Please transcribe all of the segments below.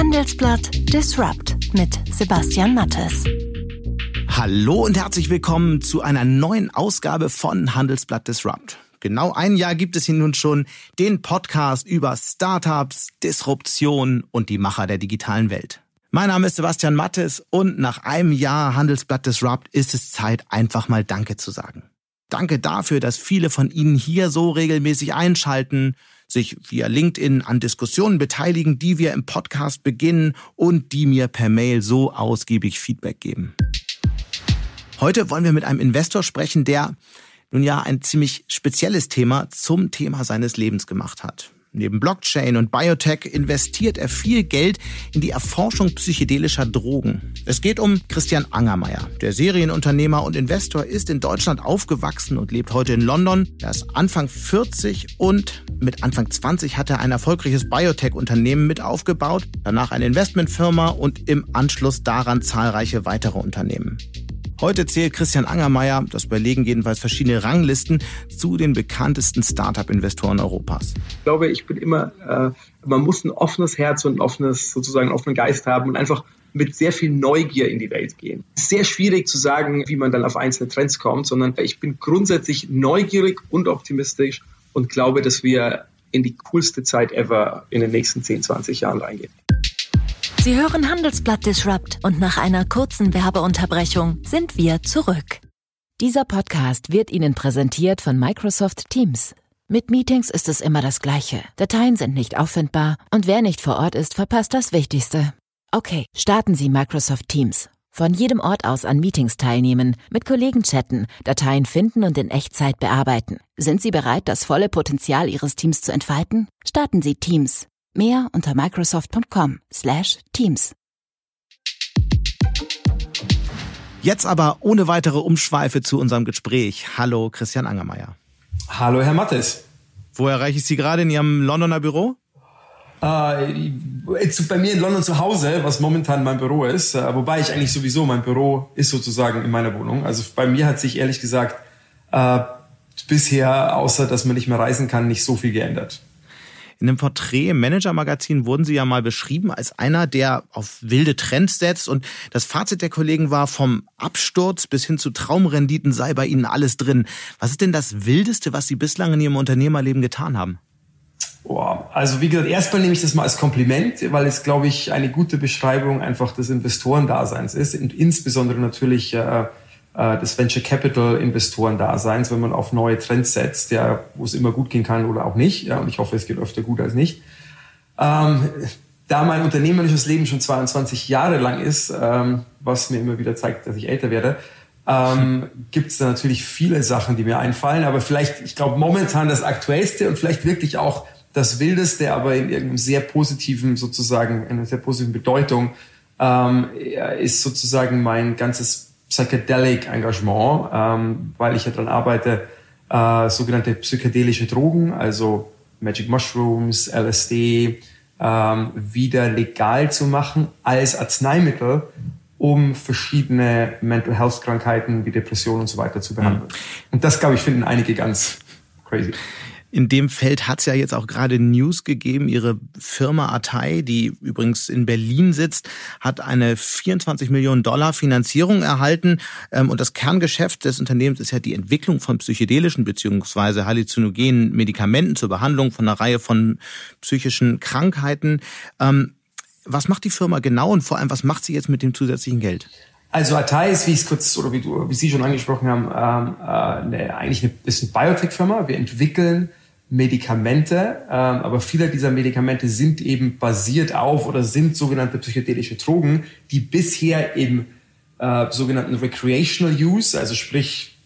Handelsblatt Disrupt mit Sebastian Mattes. Hallo und herzlich willkommen zu einer neuen Ausgabe von Handelsblatt Disrupt. Genau ein Jahr gibt es hier nun schon den Podcast über Startups, Disruption und die Macher der digitalen Welt. Mein Name ist Sebastian Mattes und nach einem Jahr Handelsblatt Disrupt ist es Zeit, einfach mal Danke zu sagen. Danke dafür, dass viele von Ihnen hier so regelmäßig einschalten, sich via LinkedIn an Diskussionen beteiligen, die wir im Podcast beginnen und die mir per Mail so ausgiebig Feedback geben. Heute wollen wir mit einem Investor sprechen, der nun ja ein ziemlich spezielles Thema zum Thema seines Lebens gemacht hat. Neben Blockchain und Biotech investiert er viel Geld in die Erforschung psychedelischer Drogen. Es geht um Christian Angermeier. Der Serienunternehmer und Investor ist in Deutschland aufgewachsen und lebt heute in London. Er ist Anfang 40 und mit Anfang 20 hat er ein erfolgreiches Biotech-Unternehmen mit aufgebaut, danach eine Investmentfirma und im Anschluss daran zahlreiche weitere Unternehmen. Heute zählt Christian Angermeier, das überlegen jedenfalls verschiedene Ranglisten, zu den bekanntesten Startup-Investoren Europas. Ich glaube, ich bin immer, äh, man muss ein offenes Herz und ein offenes, sozusagen einen offenen Geist haben und einfach mit sehr viel Neugier in die Welt gehen. Es ist sehr schwierig zu sagen, wie man dann auf einzelne Trends kommt, sondern ich bin grundsätzlich neugierig und optimistisch und glaube, dass wir in die coolste Zeit ever in den nächsten 10, 20 Jahren reingehen. Sie hören Handelsblatt Disrupt und nach einer kurzen Werbeunterbrechung sind wir zurück. Dieser Podcast wird Ihnen präsentiert von Microsoft Teams. Mit Meetings ist es immer das Gleiche. Dateien sind nicht auffindbar und wer nicht vor Ort ist, verpasst das Wichtigste. Okay, starten Sie Microsoft Teams. Von jedem Ort aus an Meetings teilnehmen, mit Kollegen chatten, Dateien finden und in Echtzeit bearbeiten. Sind Sie bereit, das volle Potenzial Ihres Teams zu entfalten? Starten Sie Teams. Mehr unter microsoft.com/teams. Jetzt aber ohne weitere Umschweife zu unserem Gespräch. Hallo Christian Angermeier. Hallo Herr Mattes. Wo erreiche ich Sie gerade in Ihrem Londoner Büro? Äh, bei mir in London zu Hause, was momentan mein Büro ist, äh, wobei ich eigentlich sowieso, mein Büro ist sozusagen in meiner Wohnung. Also bei mir hat sich ehrlich gesagt äh, bisher, außer dass man nicht mehr reisen kann, nicht so viel geändert. In einem Porträt im Manager-Magazin wurden Sie ja mal beschrieben als einer, der auf wilde Trends setzt. Und das Fazit der Kollegen war, vom Absturz bis hin zu Traumrenditen sei bei Ihnen alles drin. Was ist denn das Wildeste, was Sie bislang in Ihrem Unternehmerleben getan haben? Boah, also wie gesagt, erstmal nehme ich das mal als Kompliment, weil es, glaube ich, eine gute Beschreibung einfach des Investorendaseins ist und insbesondere natürlich äh, des Venture Capital Investoren Daseins, wenn man auf neue Trends setzt, ja, wo es immer gut gehen kann oder auch nicht. Ja, und ich hoffe, es geht öfter gut als nicht. Ähm, da mein unternehmerisches Leben schon 22 Jahre lang ist, ähm, was mir immer wieder zeigt, dass ich älter werde, ähm, gibt es da natürlich viele Sachen, die mir einfallen. Aber vielleicht, ich glaube, momentan das Aktuellste und vielleicht wirklich auch das Wildeste, aber in irgendeinem sehr positiven, sozusagen, einer sehr positiven Bedeutung, ähm, ist sozusagen mein ganzes Psychedelic Engagement, ähm, weil ich ja daran arbeite, äh, sogenannte psychedelische Drogen, also Magic Mushrooms, LSD, ähm, wieder legal zu machen als Arzneimittel, um verschiedene Mental Health Krankheiten wie Depressionen und so weiter zu behandeln. Mhm. Und das, glaube ich, finden einige ganz crazy. In dem Feld hat es ja jetzt auch gerade News gegeben. Ihre Firma Atei, die übrigens in Berlin sitzt, hat eine 24 Millionen Dollar Finanzierung erhalten. Ähm, und das Kerngeschäft des Unternehmens ist ja die Entwicklung von psychedelischen beziehungsweise halluzinogenen Medikamenten zur Behandlung von einer Reihe von psychischen Krankheiten. Ähm, was macht die Firma genau und vor allem, was macht sie jetzt mit dem zusätzlichen Geld? Also Atai ist, wie ich es kurz oder wie, du, wie Sie schon angesprochen haben, ähm, äh, eine, eigentlich eine, eine Biotech-Firma. Wir entwickeln Medikamente, ähm, aber viele dieser Medikamente sind eben basiert auf oder sind sogenannte psychedelische Drogen, die bisher im äh, sogenannten Recreational Use, also sprich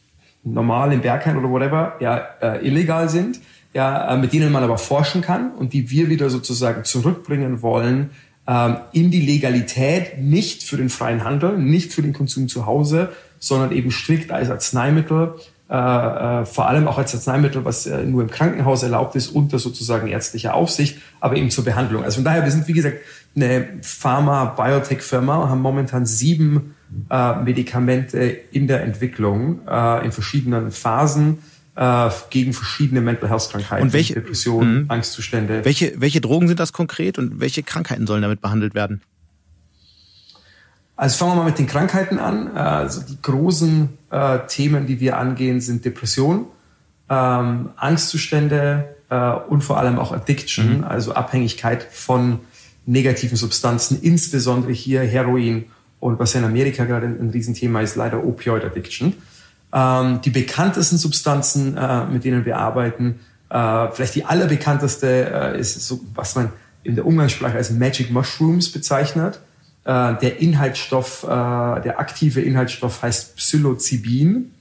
normal im Berghain oder whatever, ja, äh, illegal sind, ja, äh, mit denen man aber forschen kann und die wir wieder sozusagen zurückbringen wollen ähm, in die Legalität, nicht für den freien Handel, nicht für den Konsum zu Hause, sondern eben strikt als Arzneimittel äh, äh, vor allem auch als Arzneimittel, was äh, nur im Krankenhaus erlaubt ist, unter sozusagen ärztlicher Aufsicht, aber eben zur Behandlung. Also von daher, wir sind, wie gesagt, eine Pharma-Biotech-Firma, haben momentan sieben äh, Medikamente in der Entwicklung, äh, in verschiedenen Phasen. äh, gegen verschiedene Mental Health Krankheiten, und welche, Depressionen, mh. Angstzustände. Welche, welche Drogen sind das konkret und welche Krankheiten sollen damit behandelt werden? Also fangen wir mal mit den Krankheiten an. Also die großen äh, Themen, die wir angehen, sind Depression, ähm, Angstzustände äh, und vor allem auch Addiction, mhm. also Abhängigkeit von negativen Substanzen, insbesondere hier Heroin und was ja in Amerika gerade ein, ein Riesenthema ist, leider Opioid Addiction. Ähm, die bekanntesten Substanzen, äh, mit denen wir arbeiten, äh, vielleicht die allerbekannteste äh, ist so, was man in der Umgangssprache als Magic Mushrooms bezeichnet. Äh, der Inhaltsstoff, äh, der aktive Inhaltsstoff heißt Psilocybin.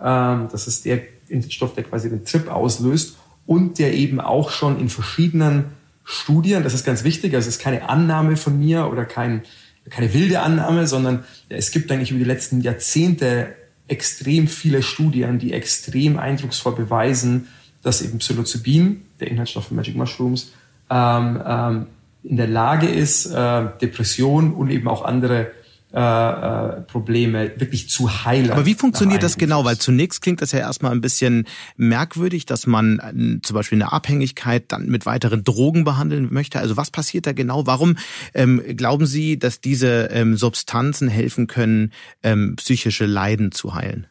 Ähm, das ist der Inhaltsstoff, der quasi den Trip auslöst und der eben auch schon in verschiedenen Studien, das ist ganz wichtig, also es ist keine Annahme von mir oder kein, keine wilde Annahme, sondern es gibt eigentlich über die letzten Jahrzehnte extrem viele Studien, die extrem eindrucksvoll beweisen, dass eben Psilocybin, der Inhaltsstoff von Magic Mushrooms, ähm, ähm, in der Lage ist, äh, Depression und eben auch andere äh, äh, Probleme wirklich zu heilen. Aber wie funktioniert das genau? Weil zunächst klingt das ja erstmal ein bisschen merkwürdig, dass man äh, zum Beispiel eine Abhängigkeit dann mit weiteren Drogen behandeln möchte. Also was passiert da genau? Warum ähm, glauben Sie, dass diese ähm, Substanzen helfen können, ähm, psychische Leiden zu heilen?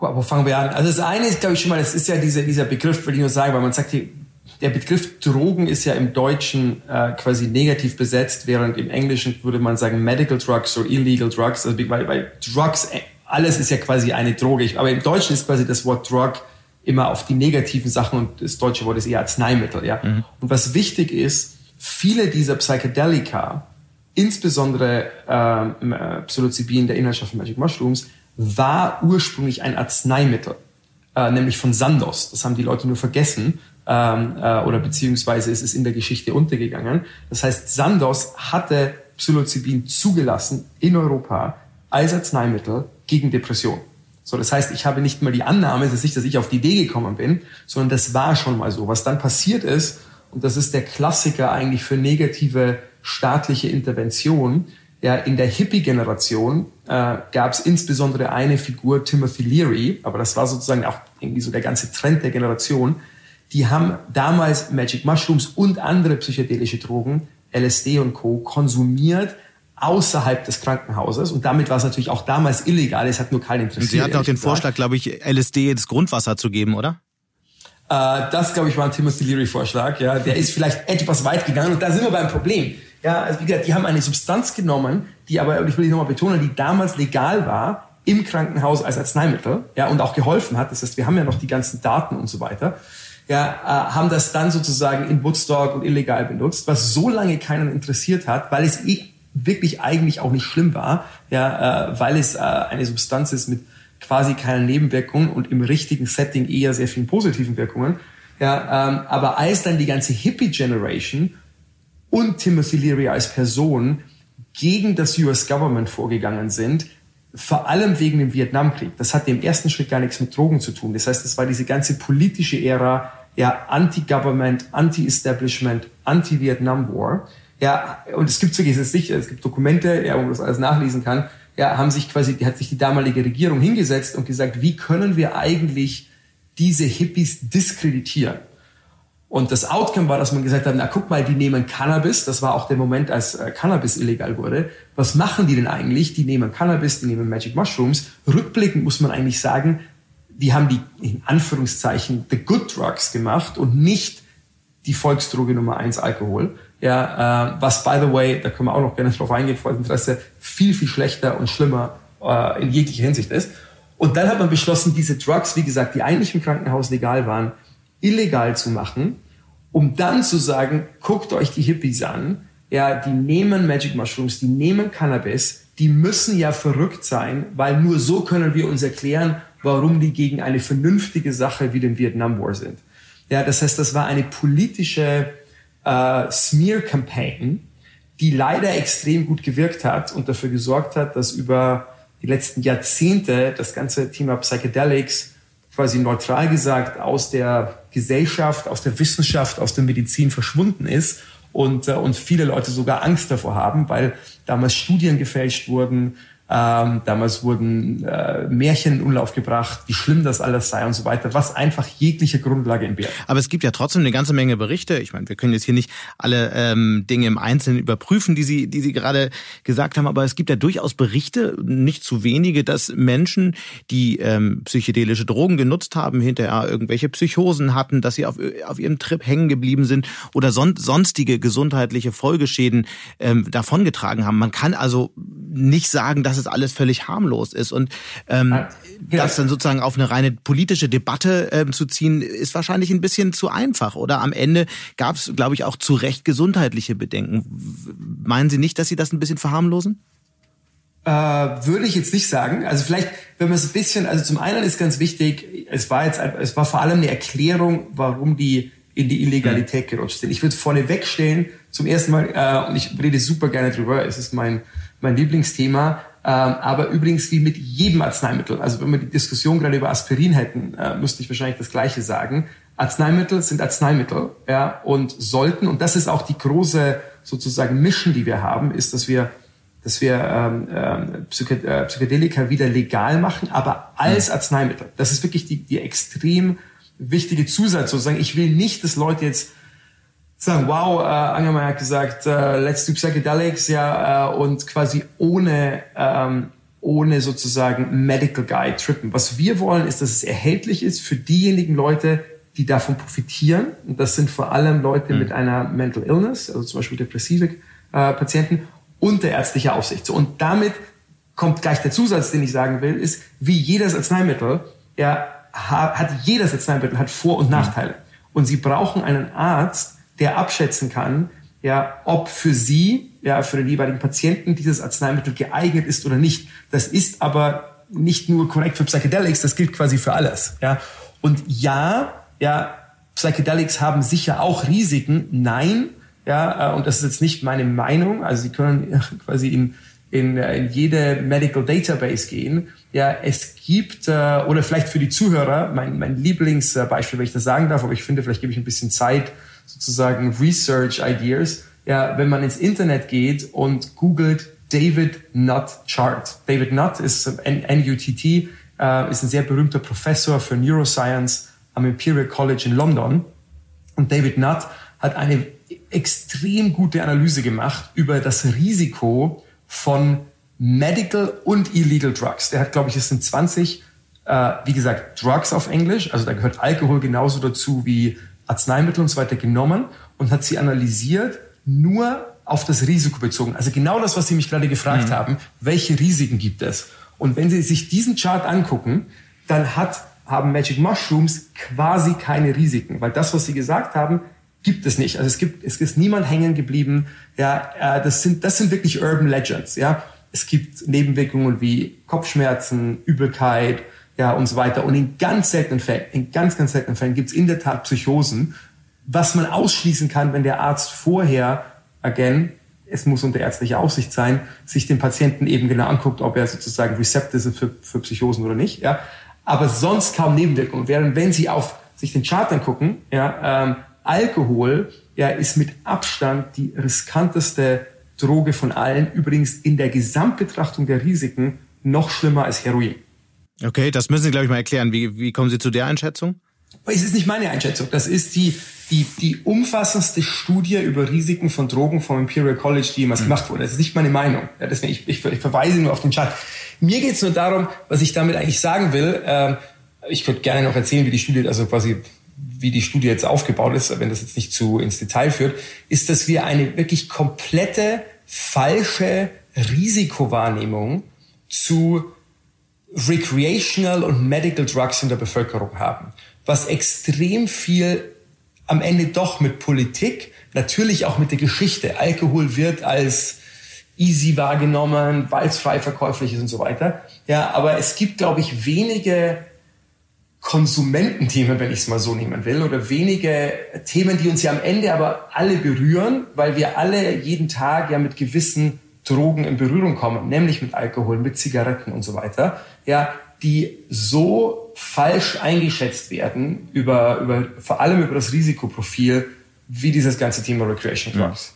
Wo fangen wir an? Also das eine ist, glaube ich, schon mal, das ist ja dieser, dieser Begriff, würde ich nur sagen, weil man sagt, hier, der Begriff Drogen ist ja im Deutschen äh, quasi negativ besetzt, während im Englischen würde man sagen Medical Drugs oder Illegal Drugs, also weil, weil Drugs, äh, alles ist ja quasi eine Droge. Aber im Deutschen ist quasi das Wort Drug immer auf die negativen Sachen und das deutsche Wort ist eher Arzneimittel. Ja? Mhm. Und was wichtig ist, viele dieser Psychedelika, insbesondere ähm, äh, Psilocybin, der Inhaltsstoff von Magic Mushrooms, war ursprünglich ein Arzneimittel, äh, nämlich von Sandoz. Das haben die Leute nur vergessen ähm, äh, oder beziehungsweise ist es in der Geschichte untergegangen. Das heißt, Sandoz hatte Psilocybin zugelassen in Europa als Arzneimittel gegen Depression. So, das heißt, ich habe nicht mal die Annahme, dass ich, dass ich auf die Idee gekommen bin, sondern das war schon mal so. Was dann passiert ist, und das ist der Klassiker eigentlich für negative staatliche Intervention, ja, in der Hippie-Generation äh, gab es insbesondere eine Figur, Timothy Leary, aber das war sozusagen auch irgendwie so der ganze Trend der Generation, die haben damals Magic Mushrooms und andere psychedelische Drogen, LSD und Co., konsumiert außerhalb des Krankenhauses. Und damit war es natürlich auch damals illegal. Es hat nur keinen interessiert. Und Sie hatten auch den Vorschlag, glaube ich, LSD ins Grundwasser zu geben, oder? Äh, das, glaube ich, war ein Timothy Leary-Vorschlag. Ja, der ist vielleicht etwas weit gegangen. Und da sind wir beim Problem. Ja, also wie gesagt, die haben eine Substanz genommen, die aber, und ich will nochmal betonen, die damals legal war im Krankenhaus als Arzneimittel, ja, und auch geholfen hat. Das heißt, wir haben ja noch die ganzen Daten und so weiter ja, äh, haben das dann sozusagen in Woodstock und illegal benutzt, was so lange keinen interessiert hat, weil es eh wirklich eigentlich auch nicht schlimm war, ja, äh, weil es äh, eine Substanz ist mit quasi keinen Nebenwirkungen und im richtigen Setting eher sehr vielen positiven Wirkungen. Ja, ähm, aber als dann die ganze Hippie-Generation und Timothy Leary als Person gegen das US Government vorgegangen sind, vor allem wegen dem Vietnamkrieg. Das hatte im ersten Schritt gar nichts mit Drogen zu tun. Das heißt, das war diese ganze politische Ära, ja, Anti-Government, Anti-Establishment, Anti-Vietnam-War. Ja, und es gibt wirklich, es ist sicher, es gibt Dokumente, ja, wo man das alles nachlesen kann, ja, haben sich quasi, hat sich die damalige Regierung hingesetzt und gesagt, wie können wir eigentlich diese Hippies diskreditieren? Und das Outcome war, dass man gesagt hat, na guck mal, die nehmen Cannabis. Das war auch der Moment, als äh, Cannabis illegal wurde. Was machen die denn eigentlich? Die nehmen Cannabis, die nehmen Magic Mushrooms. Rückblickend muss man eigentlich sagen, die haben die, in Anführungszeichen, the good drugs gemacht und nicht die Volksdroge Nummer eins Alkohol. Ja, äh, was by the way, da können wir auch noch gerne drauf eingehen, vor Interesse, viel, viel schlechter und schlimmer äh, in jeglicher Hinsicht ist. Und dann hat man beschlossen, diese Drugs, wie gesagt, die eigentlich im Krankenhaus legal waren, illegal zu machen um dann zu sagen, guckt euch die Hippies an, ja, die nehmen Magic Mushrooms, die nehmen Cannabis, die müssen ja verrückt sein, weil nur so können wir uns erklären, warum die gegen eine vernünftige Sache wie den Vietnam War sind. Ja, das heißt, das war eine politische äh, Smear-Campaign, die leider extrem gut gewirkt hat und dafür gesorgt hat, dass über die letzten Jahrzehnte das ganze Thema Psychedelics quasi neutral gesagt aus der Gesellschaft, aus der Wissenschaft, aus der Medizin verschwunden ist und, äh, und viele Leute sogar Angst davor haben, weil damals Studien gefälscht wurden, Ähm, damals wurden äh, Märchen in Umlauf gebracht, wie schlimm das alles sei und so weiter, was einfach jegliche Grundlage entbehrt. Aber es gibt ja trotzdem eine ganze Menge Berichte. Ich meine, wir können jetzt hier nicht alle ähm, Dinge im Einzelnen überprüfen, die Sie, die Sie gerade gesagt haben, aber es gibt ja durchaus Berichte, nicht zu wenige, dass Menschen, die ähm, psychedelische Drogen genutzt haben, hinterher irgendwelche Psychosen hatten, dass sie auf, auf ihrem Trip hängen geblieben sind oder son sonstige gesundheitliche Folgeschäden ähm, davongetragen haben. Man kann also nicht sagen, dass es alles völlig harmlos ist. Und ähm, ja. das dann sozusagen auf eine reine politische Debatte ähm, zu ziehen, ist wahrscheinlich ein bisschen zu einfach. Oder am Ende gab es, glaube ich, auch zu Recht gesundheitliche Bedenken. Meinen Sie nicht, dass Sie das ein bisschen verharmlosen? Äh, würde ich jetzt nicht sagen. Also vielleicht, wenn man es ein bisschen, also zum einen ist ganz wichtig, es war jetzt, es war vor allem eine Erklärung, warum die in die Illegalität gerutscht sind. Ich würde vorne wegstellen, zum ersten Mal, äh, und ich rede super gerne drüber, es ist mein, mein Lieblingsthema, aber übrigens wie mit jedem Arzneimittel. Also wenn wir die Diskussion gerade über Aspirin hätten, äh, müsste ich wahrscheinlich das Gleiche sagen. Arzneimittel sind Arzneimittel, ja, und sollten, und das ist auch die große sozusagen Mission, die wir haben, ist, dass wir dass wir ähm, ähm, äh, Psychedelika wieder legal machen, aber als mhm. Arzneimittel. Das ist wirklich die, die extrem wichtige Zusatz sozusagen. Ich will nicht, dass Leute jetzt sagen, wow, äh, Angermeier hat gesagt, äh, let's do psychedelics, ja, äh, und quasi ohne, ähm, ohne sozusagen Medical Guide trippen. Was wir wollen, ist, dass es erhältlich ist für diejenigen Leute, die davon profitieren. Und das sind vor allem Leute mhm. mit einer Mental Illness, also zum Beispiel depressive äh, Patienten, unter ärztlicher Aufsicht. So, und damit kommt gleich der Zusatz, den ich sagen will, ist, wie jedes Arzneimittel, ja, hat jedes Arzneimittel hat Vor- und Nachteile. Und Sie brauchen einen Arzt, der abschätzen kann, ja, ob für Sie, ja, für den jeweiligen Patienten dieses Arzneimittel geeignet ist oder nicht. Das ist aber nicht nur korrekt für Psychedelics, das gilt quasi für alles, ja. Und ja, ja, Psychedelics haben sicher auch Risiken. Nein, ja, äh, und das ist jetzt nicht meine Meinung. Also Sie können quasi in, in, äh, in jede Medical Database gehen. Ja, es gibt, äh, oder vielleicht für die Zuhörer, mein, mein Lieblingsbeispiel, wenn ich das sagen darf, aber ich finde, vielleicht gebe ich ein bisschen Zeit, sozusagen Research Ideas. Ja, wenn man ins Internet geht und googelt David Nutt Chart. David Nutt ist N-U-T-T, äh, ist ein sehr berühmter Professor für Neuroscience am Imperial College in London. Und David Nutt hat eine extrem gute Analyse gemacht über das Risiko von Medical und Illegal Drugs. Der hat, glaube ich, es sind 20, äh, wie gesagt, Drugs auf Englisch, also da gehört Alkohol genauso dazu wie Arzneimittel und so weiter genommen und hat sie analysiert, nur auf das Risiko bezogen. Also genau das, was Sie mich gerade gefragt mhm. haben, welche Risiken gibt es? Und wenn Sie sich diesen Chart angucken, dann hat, haben Magic Mushrooms quasi keine Risiken, weil das, was Sie gesagt haben, gibt es nicht. Also es gibt, es ist niemand hängen geblieben. Ja, äh, das sind, das sind wirklich Urban Legends. Ja, es gibt Nebenwirkungen wie Kopfschmerzen, Übelkeit, ja und so weiter. Und in ganz seltenen Fällen, in ganz ganz seltenen Fällen gibt es in der Tat Psychosen, was man ausschließen kann, wenn der Arzt vorher, again, es muss unter ärztlicher Aufsicht sein, sich den Patienten eben genau anguckt, ob er sozusagen Rezept ist für, für Psychosen oder nicht. Ja, aber sonst kaum Nebenwirkungen. Während wenn Sie auf sich den Chart angucken, ja, ähm, Alkohol ja, ist mit Abstand die riskanteste Droge von allen. Übrigens in der Gesamtbetrachtung der Risiken noch schlimmer als Heroin. Okay, das müssen Sie, glaube ich, mal erklären. Wie, wie kommen Sie zu der Einschätzung? Es ist nicht meine Einschätzung. Das ist die, die, die umfassendste Studie über Risiken von Drogen vom Imperial College, die jemals mhm. gemacht wurde. Das ist nicht meine Meinung. Ja, deswegen, ich, ich, ich verweise nur auf den Chart. Mir geht es nur darum, was ich damit eigentlich sagen will. Ähm, ich könnte gerne noch erzählen, wie die Studie, also quasi wie die Studie jetzt aufgebaut ist, wenn das jetzt nicht zu ins Detail führt, ist, dass wir eine wirklich komplette falsche Risikowahrnehmung zu recreational und medical drugs in der Bevölkerung haben, was extrem viel am Ende doch mit Politik, natürlich auch mit der Geschichte. Alkohol wird als easy wahrgenommen, weil es frei verkäuflich ist und so weiter. Ja, aber es gibt, glaube ich, wenige Konsumententhemen, wenn ich es mal so nehmen will, oder wenige Themen, die uns ja am Ende aber alle berühren, weil wir alle jeden Tag ja mit gewissen Drogen in Berührung kommen, nämlich mit Alkohol, mit Zigaretten und so weiter, ja, die so falsch eingeschätzt werden über, über, vor allem über das Risikoprofil, wie dieses ganze Thema Recreation Drugs.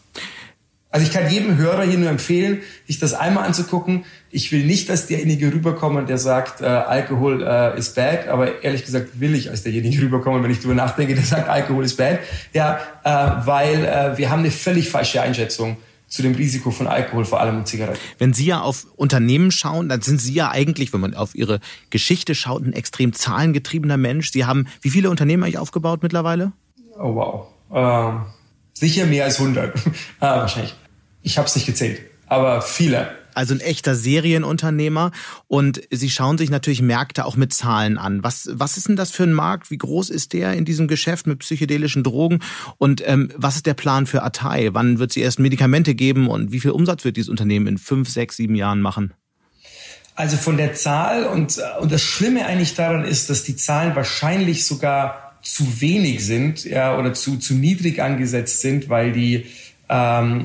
Also ich kann jedem Hörer hier nur empfehlen, sich das einmal anzugucken. Ich will nicht, dass derjenige rüberkommt, der sagt, äh, Alkohol äh, ist bad, aber ehrlich gesagt will ich als derjenige rüberkommen, wenn ich darüber nachdenke, der sagt, Alkohol ist bad. Ja, äh, weil äh, wir haben eine völlig falsche Einschätzung zu dem Risiko von Alkohol, vor allem und Zigaretten. Wenn Sie ja auf Unternehmen schauen, dann sind Sie ja eigentlich, wenn man auf Ihre Geschichte schaut, ein extrem zahlengetriebener Mensch. Sie haben wie viele Unternehmen eigentlich aufgebaut mittlerweile? Oh wow. Ähm, sicher mehr als 100. ah, wahrscheinlich. Ich habe es nicht gezählt, aber viele also ein echter Serienunternehmer. Und Sie schauen sich natürlich Märkte auch mit Zahlen an. Was, was ist denn das für ein Markt? Wie groß ist der in diesem Geschäft mit psychedelischen Drogen? Und ähm, was ist der Plan für Atai? Wann wird sie erst Medikamente geben und wie viel Umsatz wird dieses Unternehmen in fünf, sechs, sieben Jahren machen? Also von der Zahl und, und das Schlimme eigentlich daran ist, dass die Zahlen wahrscheinlich sogar zu wenig sind ja, oder zu, zu niedrig angesetzt sind, weil die ähm,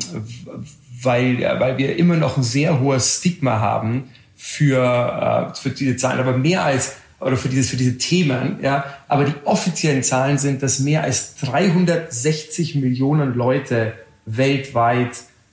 weil, weil wir immer noch ein sehr hohes Stigma haben für, äh, für diese Zahlen, aber mehr als oder für dieses für diese Themen, ja, aber die offiziellen Zahlen sind, dass mehr als 360 Millionen Leute weltweit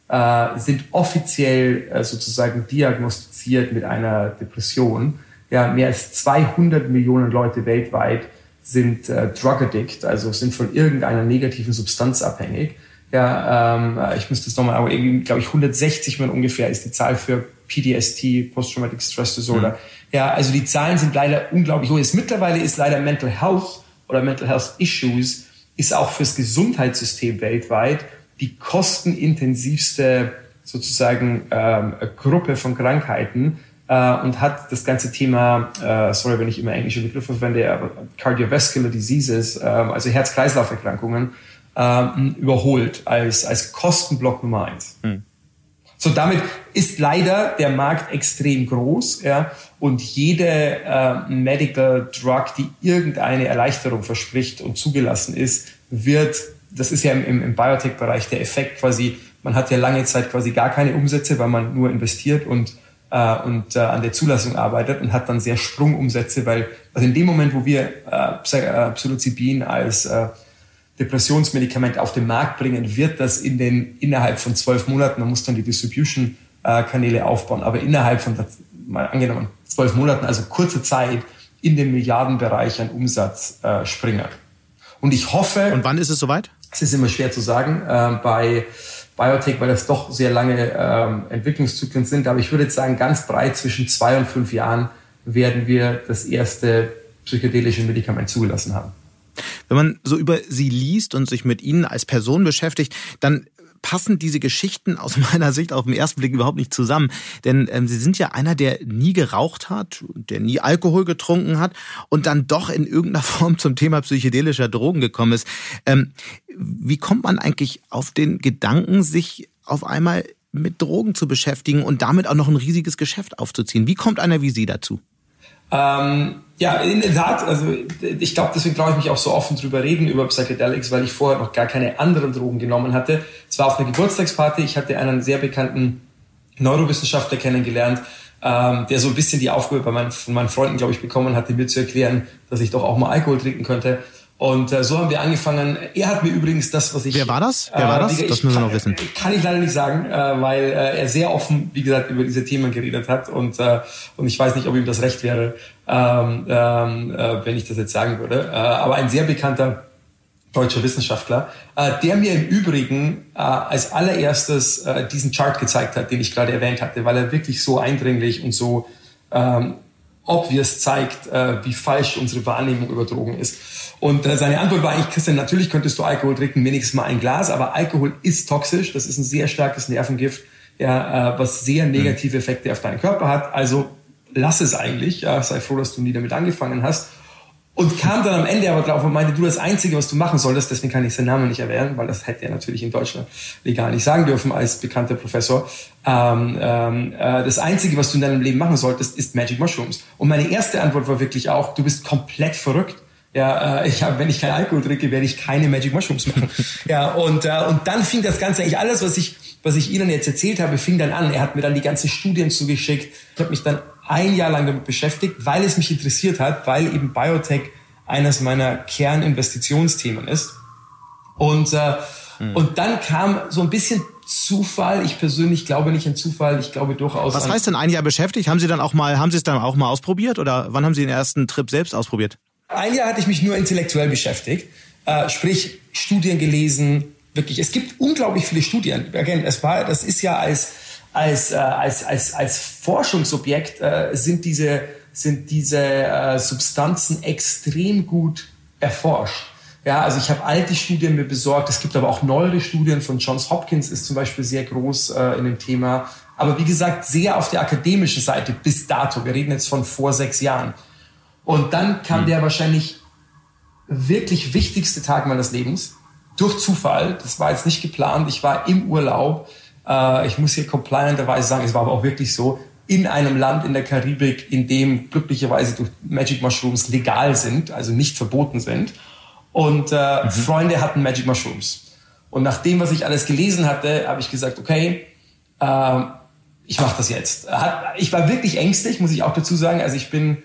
äh, sind offiziell äh, sozusagen diagnostiziert mit einer Depression. Ja, mehr als 200 Millionen Leute weltweit sind äh, Drug Addict, also sind von irgendeiner negativen Substanz abhängig. Ja, ähm, ich müsste es nochmal, aber irgendwie, glaube ich, 160 Millionen ungefähr ist die Zahl für PTSD, Post-Traumatic Stress Disorder. Mhm. Ja, also die Zahlen sind leider unglaublich hoch. Jetzt mittlerweile ist leider Mental Health oder Mental Health Issues ist auch fürs Gesundheitssystem weltweit die kostenintensivste sozusagen ähm, Gruppe von Krankheiten äh, und hat das ganze Thema, äh, sorry, wenn ich immer englische Begriffe verwende, aber Cardiovascular Diseases, äh, also Herz-Kreislauf-Erkrankungen, ähm, überholt als, als Kostenblock Nummer eins. Hm. So, damit ist leider der Markt extrem groß, ja, und jede äh, Medical Drug, die irgendeine Erleichterung verspricht und zugelassen ist, wird, das ist ja im, im, im Biotech-Bereich der Effekt quasi, man hat ja lange Zeit quasi gar keine Umsätze, weil man nur investiert und äh, und äh, an der Zulassung arbeitet und hat dann sehr Sprungumsätze, weil also in dem Moment, wo wir äh, äh Psilocybin als äh, Depressionsmedikament auf den Markt bringen, wird das in den innerhalb von zwölf Monaten, man muss dann die Distribution-Kanäle aufbauen, aber innerhalb von, mal angenommen, zwölf Monaten, also kurze Zeit, in den Milliardenbereich an Umsatz äh, springen. Und ich hoffe. Und wann ist es soweit? Es ist immer schwer zu sagen äh, bei Biotech, weil das doch sehr lange ähm, Entwicklungszyklen sind. Aber ich würde jetzt sagen, ganz breit zwischen zwei und fünf Jahren werden wir das erste psychedelische Medikament zugelassen haben. Wenn man so über sie liest und sich mit ihnen als Person beschäftigt, dann passen diese Geschichten aus meiner Sicht auf den ersten Blick überhaupt nicht zusammen. Denn ähm, sie sind ja einer, der nie geraucht hat, der nie Alkohol getrunken hat und dann doch in irgendeiner Form zum Thema psychedelischer Drogen gekommen ist. Ähm, wie kommt man eigentlich auf den Gedanken, sich auf einmal mit Drogen zu beschäftigen und damit auch noch ein riesiges Geschäft aufzuziehen? Wie kommt einer wie Sie dazu? Ähm, ja, in der Tat, also ich glaube, deswegen traue ich mich auch so offen drüber reden über Psychedelics, weil ich vorher noch gar keine anderen Drogen genommen hatte. Es war auf einer Geburtstagsparty, ich hatte einen sehr bekannten Neurowissenschaftler kennengelernt, ähm, der so ein bisschen die Aufgabe bei meinen, von meinen Freunden, glaube ich, bekommen hatte, mir zu erklären, dass ich doch auch mal Alkohol trinken könnte. Und äh, so haben wir angefangen. Er hat mir übrigens das, was ich. Wer war das? Wer war das? Äh, das müssen wir noch wissen. Kann ich leider nicht sagen, äh, weil äh, er sehr offen, wie gesagt, über diese Themen geredet hat und äh, und ich weiß nicht, ob ihm das recht wäre, ähm, ähm, äh, wenn ich das jetzt sagen würde. Äh, aber ein sehr bekannter deutscher Wissenschaftler, äh, der mir im Übrigen äh, als allererstes äh, diesen Chart gezeigt hat, den ich gerade erwähnt hatte, weil er wirklich so eindringlich und so ähm, obvious zeigt, äh, wie falsch unsere Wahrnehmung über Drogen ist. Und äh, seine Antwort war eigentlich, Christian, natürlich könntest du Alkohol trinken, wenigstens mal ein Glas, aber Alkohol ist toxisch. Das ist ein sehr starkes Nervengift, ja, äh, was sehr negative Effekte auf deinen Körper hat. Also lass es eigentlich. Ja, sei froh, dass du nie damit angefangen hast. Und kam dann am Ende aber drauf und meinte, du das Einzige, was du machen solltest, deswegen kann ich seinen Namen nicht erwähnen, weil das hätte er natürlich in Deutschland legal nicht sagen dürfen als bekannter Professor. Ähm, ähm, äh, das Einzige, was du in deinem Leben machen solltest, ist Magic Mushrooms. Und meine erste Antwort war wirklich auch, du bist komplett verrückt. Ja, äh, ich hab, wenn ich keinen Alkohol trinke, werde ich keine Magic Mushrooms machen. ja, und, äh, und dann fing das Ganze eigentlich alles, was ich, was ich Ihnen jetzt erzählt habe, fing dann an. Er hat mir dann die ganzen Studien zugeschickt. Ich habe mich dann ein Jahr lang damit beschäftigt, weil es mich interessiert hat, weil eben Biotech eines meiner Kerninvestitionsthemen ist. Und, äh, mhm. und dann kam so ein bisschen Zufall. Ich persönlich glaube nicht an Zufall. Ich glaube durchaus. Was heißt denn ein Jahr beschäftigt? Haben Sie dann auch mal, haben Sie es dann auch mal ausprobiert oder wann haben Sie den ersten Trip selbst ausprobiert? Ein Jahr hatte ich mich nur intellektuell beschäftigt, äh, sprich Studien gelesen. Wirklich, es gibt unglaublich viele Studien. Again, es war, das ist ja als als äh, als als als Forschungsobjekt äh, sind diese sind diese äh, Substanzen extrem gut erforscht. Ja, also ich habe alte Studien mir besorgt. Es gibt aber auch neuere Studien von Johns Hopkins ist zum Beispiel sehr groß äh, in dem Thema. Aber wie gesagt, sehr auf der akademischen Seite bis dato. Wir reden jetzt von vor sechs Jahren. Und dann kam mhm. der wahrscheinlich wirklich wichtigste Tag meines Lebens durch Zufall. Das war jetzt nicht geplant. Ich war im Urlaub. Äh, ich muss hier complianterweise sagen, es war aber auch wirklich so in einem Land in der Karibik, in dem glücklicherweise durch Magic Mushrooms legal sind, also nicht verboten sind. Und äh, mhm. Freunde hatten Magic Mushrooms. Und nach dem, was ich alles gelesen hatte, habe ich gesagt, okay, äh, ich mache das jetzt. Hat, ich war wirklich ängstlich, muss ich auch dazu sagen. Also ich bin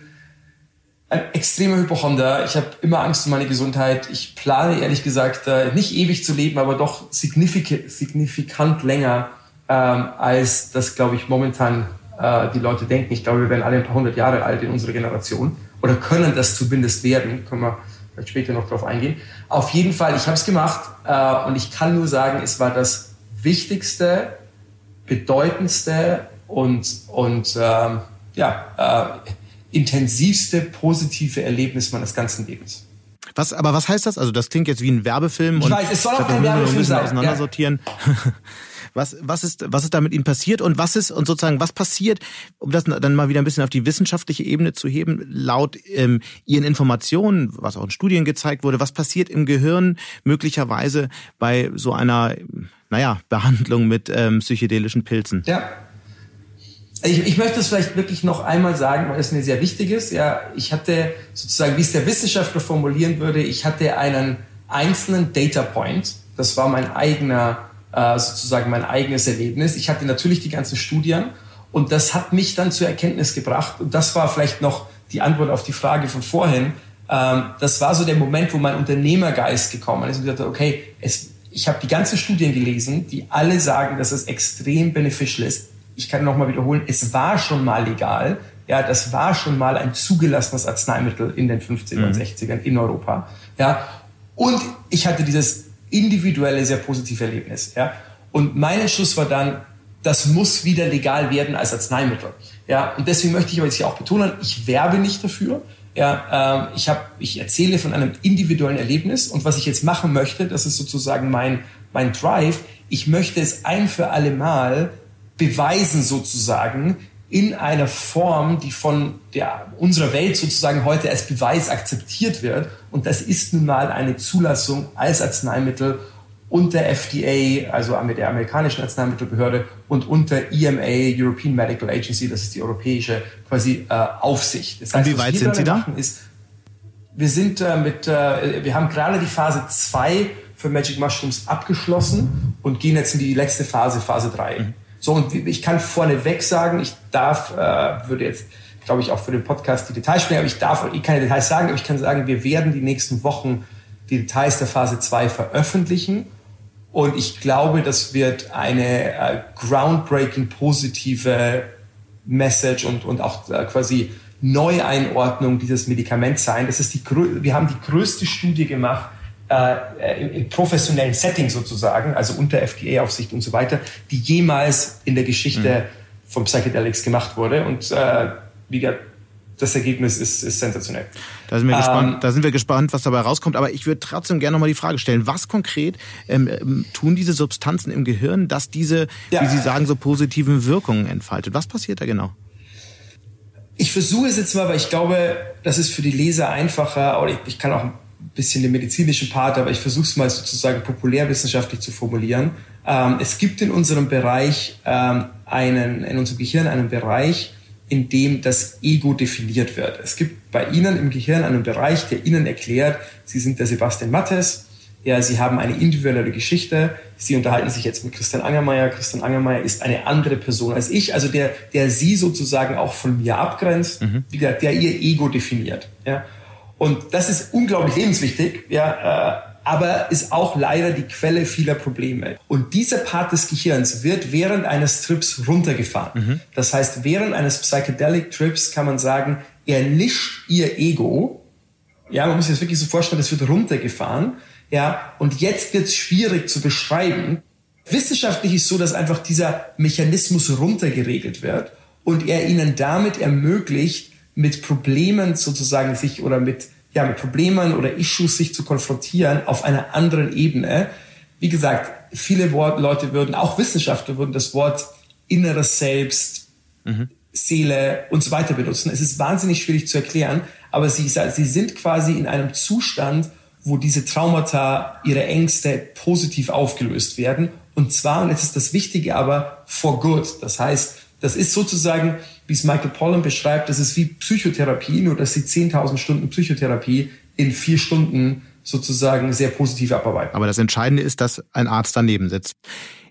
ein extremer Hypochonder. Ich habe immer Angst um meine Gesundheit. Ich plane ehrlich gesagt äh, nicht ewig zu leben, aber doch signifikant, signifikant länger ähm, als das, glaube ich, momentan äh, die Leute denken. Ich glaube, wir werden alle ein paar hundert Jahre alt in unserer Generation oder können das zumindest werden. Können wir vielleicht später noch drauf eingehen. Auf jeden Fall, ich habe es gemacht äh, und ich kann nur sagen, es war das wichtigste, bedeutendste und, und ähm, ja, äh, intensivste positive Erlebnis meines ganzen Lebens. Was, aber was heißt das? Also das klingt jetzt wie ein Werbefilm. Ich und weiß, es soll auch kein Werbefilm sein. Auseinandersortieren. Ja. Was, was ist, was ist da mit Ihnen passiert und was ist und sozusagen was passiert, um das dann mal wieder ein bisschen auf die wissenschaftliche Ebene zu heben, laut ähm, Ihren Informationen, was auch in Studien gezeigt wurde, was passiert im Gehirn möglicherweise bei so einer, naja, Behandlung mit ähm, psychedelischen Pilzen? Ja. Ich, ich möchte es vielleicht wirklich noch einmal sagen, weil es mir sehr wichtig ist. Ja, ich hatte sozusagen, wie es der Wissenschaftler formulieren würde, ich hatte einen einzelnen Data Point. Das war mein eigener äh, sozusagen mein eigenes Erlebnis. Ich hatte natürlich die ganzen Studien und das hat mich dann zur Erkenntnis gebracht. Und das war vielleicht noch die Antwort auf die Frage von vorhin. Ähm, das war so der Moment, wo mein Unternehmergeist gekommen ist und ich dachte, okay, es, ich habe die ganzen Studien gelesen, die alle sagen, dass es extrem beneficial ist. Ich kann nochmal wiederholen, es war schon mal legal. Ja, das war schon mal ein zugelassenes Arzneimittel in den 50er und 60ern mhm. in Europa. Ja, und ich hatte dieses individuelle, sehr positive Erlebnis. Ja? Und mein Entschluss war dann, das muss wieder legal werden als Arzneimittel. Ja? Und deswegen möchte ich aber jetzt hier auch betonen, ich werbe nicht dafür. Ja, ähm, ich, hab, ich erzähle von einem individuellen Erlebnis und was ich jetzt machen möchte, das ist sozusagen mein, mein Drive. Ich möchte es ein für alle Mal beweisen sozusagen, in einer Form, die von der, unserer Welt sozusagen heute als Beweis akzeptiert wird. Und das ist nun mal eine Zulassung als Arzneimittel unter FDA, also mit der amerikanischen Arzneimittelbehörde und unter EMA, European Medical Agency, das ist die europäische quasi äh, Aufsicht. Das heißt, und wie weit sind Sie da? Ist, wir sind äh, mit, äh, wir haben gerade die Phase 2 für Magic Mushrooms abgeschlossen und gehen jetzt in die letzte Phase, Phase 3. Mhm. So, und ich kann vorneweg sagen, ich darf, äh, würde jetzt, glaube ich, auch für den Podcast die Details sprechen, aber ich darf keine Details sagen, aber ich kann sagen, wir werden die nächsten Wochen die Details der Phase 2 veröffentlichen. Und ich glaube, das wird eine äh, groundbreaking positive Message und, und auch äh, quasi Neueinordnung dieses Medikaments sein. Das ist die, wir haben die größte Studie gemacht äh, im, professionellen Setting sozusagen, also unter FDA-Aufsicht und so weiter, die jemals in der Geschichte mhm. von Psychedelics gemacht wurde. Und äh, wie gesagt, das Ergebnis ist, ist sensationell. Da sind, wir ähm, gespannt, da sind wir gespannt, was dabei rauskommt. Aber ich würde trotzdem gerne nochmal die Frage stellen, was konkret ähm, ähm, tun diese Substanzen im Gehirn, dass diese, ja. wie Sie sagen, so positiven Wirkungen entfaltet? Was passiert da genau? Ich versuche es jetzt mal, weil ich glaube, das ist für die Leser einfacher, oder ich, ich kann auch bisschen den medizinischen Part, aber ich versuche es mal sozusagen populärwissenschaftlich zu formulieren. Ähm, es gibt in unserem Bereich ähm, einen, in unserem Gehirn einen Bereich, in dem das Ego definiert wird. Es gibt bei Ihnen im Gehirn einen Bereich, der Ihnen erklärt, Sie sind der Sebastian Mattes, ja, Sie haben eine individuelle Geschichte, Sie unterhalten sich jetzt mit Christian Angermeier. Christian Angermeier ist eine andere Person als ich, also der, der Sie sozusagen auch von mir abgrenzt, mhm. wie gesagt, der Ihr Ego definiert. Ja. Und das ist unglaublich lebenswichtig, ja, äh, aber ist auch leider die Quelle vieler Probleme. Und dieser Part des Gehirns wird während eines Trips runtergefahren. Mhm. Das heißt, während eines Psychedelic Trips kann man sagen, erlischt ihr Ego. Ja, man muss sich das wirklich so vorstellen, das wird runtergefahren. Ja, und jetzt wird es schwierig zu beschreiben. Wissenschaftlich ist so, dass einfach dieser Mechanismus runtergeregelt wird und er ihnen damit ermöglicht, mit Problemen sozusagen sich oder mit, ja, mit Problemen oder Issues sich zu konfrontieren auf einer anderen Ebene. Wie gesagt, viele Leute würden, auch Wissenschaftler würden das Wort inneres Selbst, mhm. Seele und so weiter benutzen. Es ist wahnsinnig schwierig zu erklären, aber sie, sie sind quasi in einem Zustand, wo diese Traumata, ihre Ängste positiv aufgelöst werden. Und zwar, und jetzt ist das Wichtige aber, for good. Das heißt, das ist sozusagen, wie es Michael Pollan beschreibt, das ist wie Psychotherapie, nur dass sie 10.000 Stunden Psychotherapie in vier Stunden sozusagen sehr positiv abarbeiten. Aber das Entscheidende ist, dass ein Arzt daneben sitzt.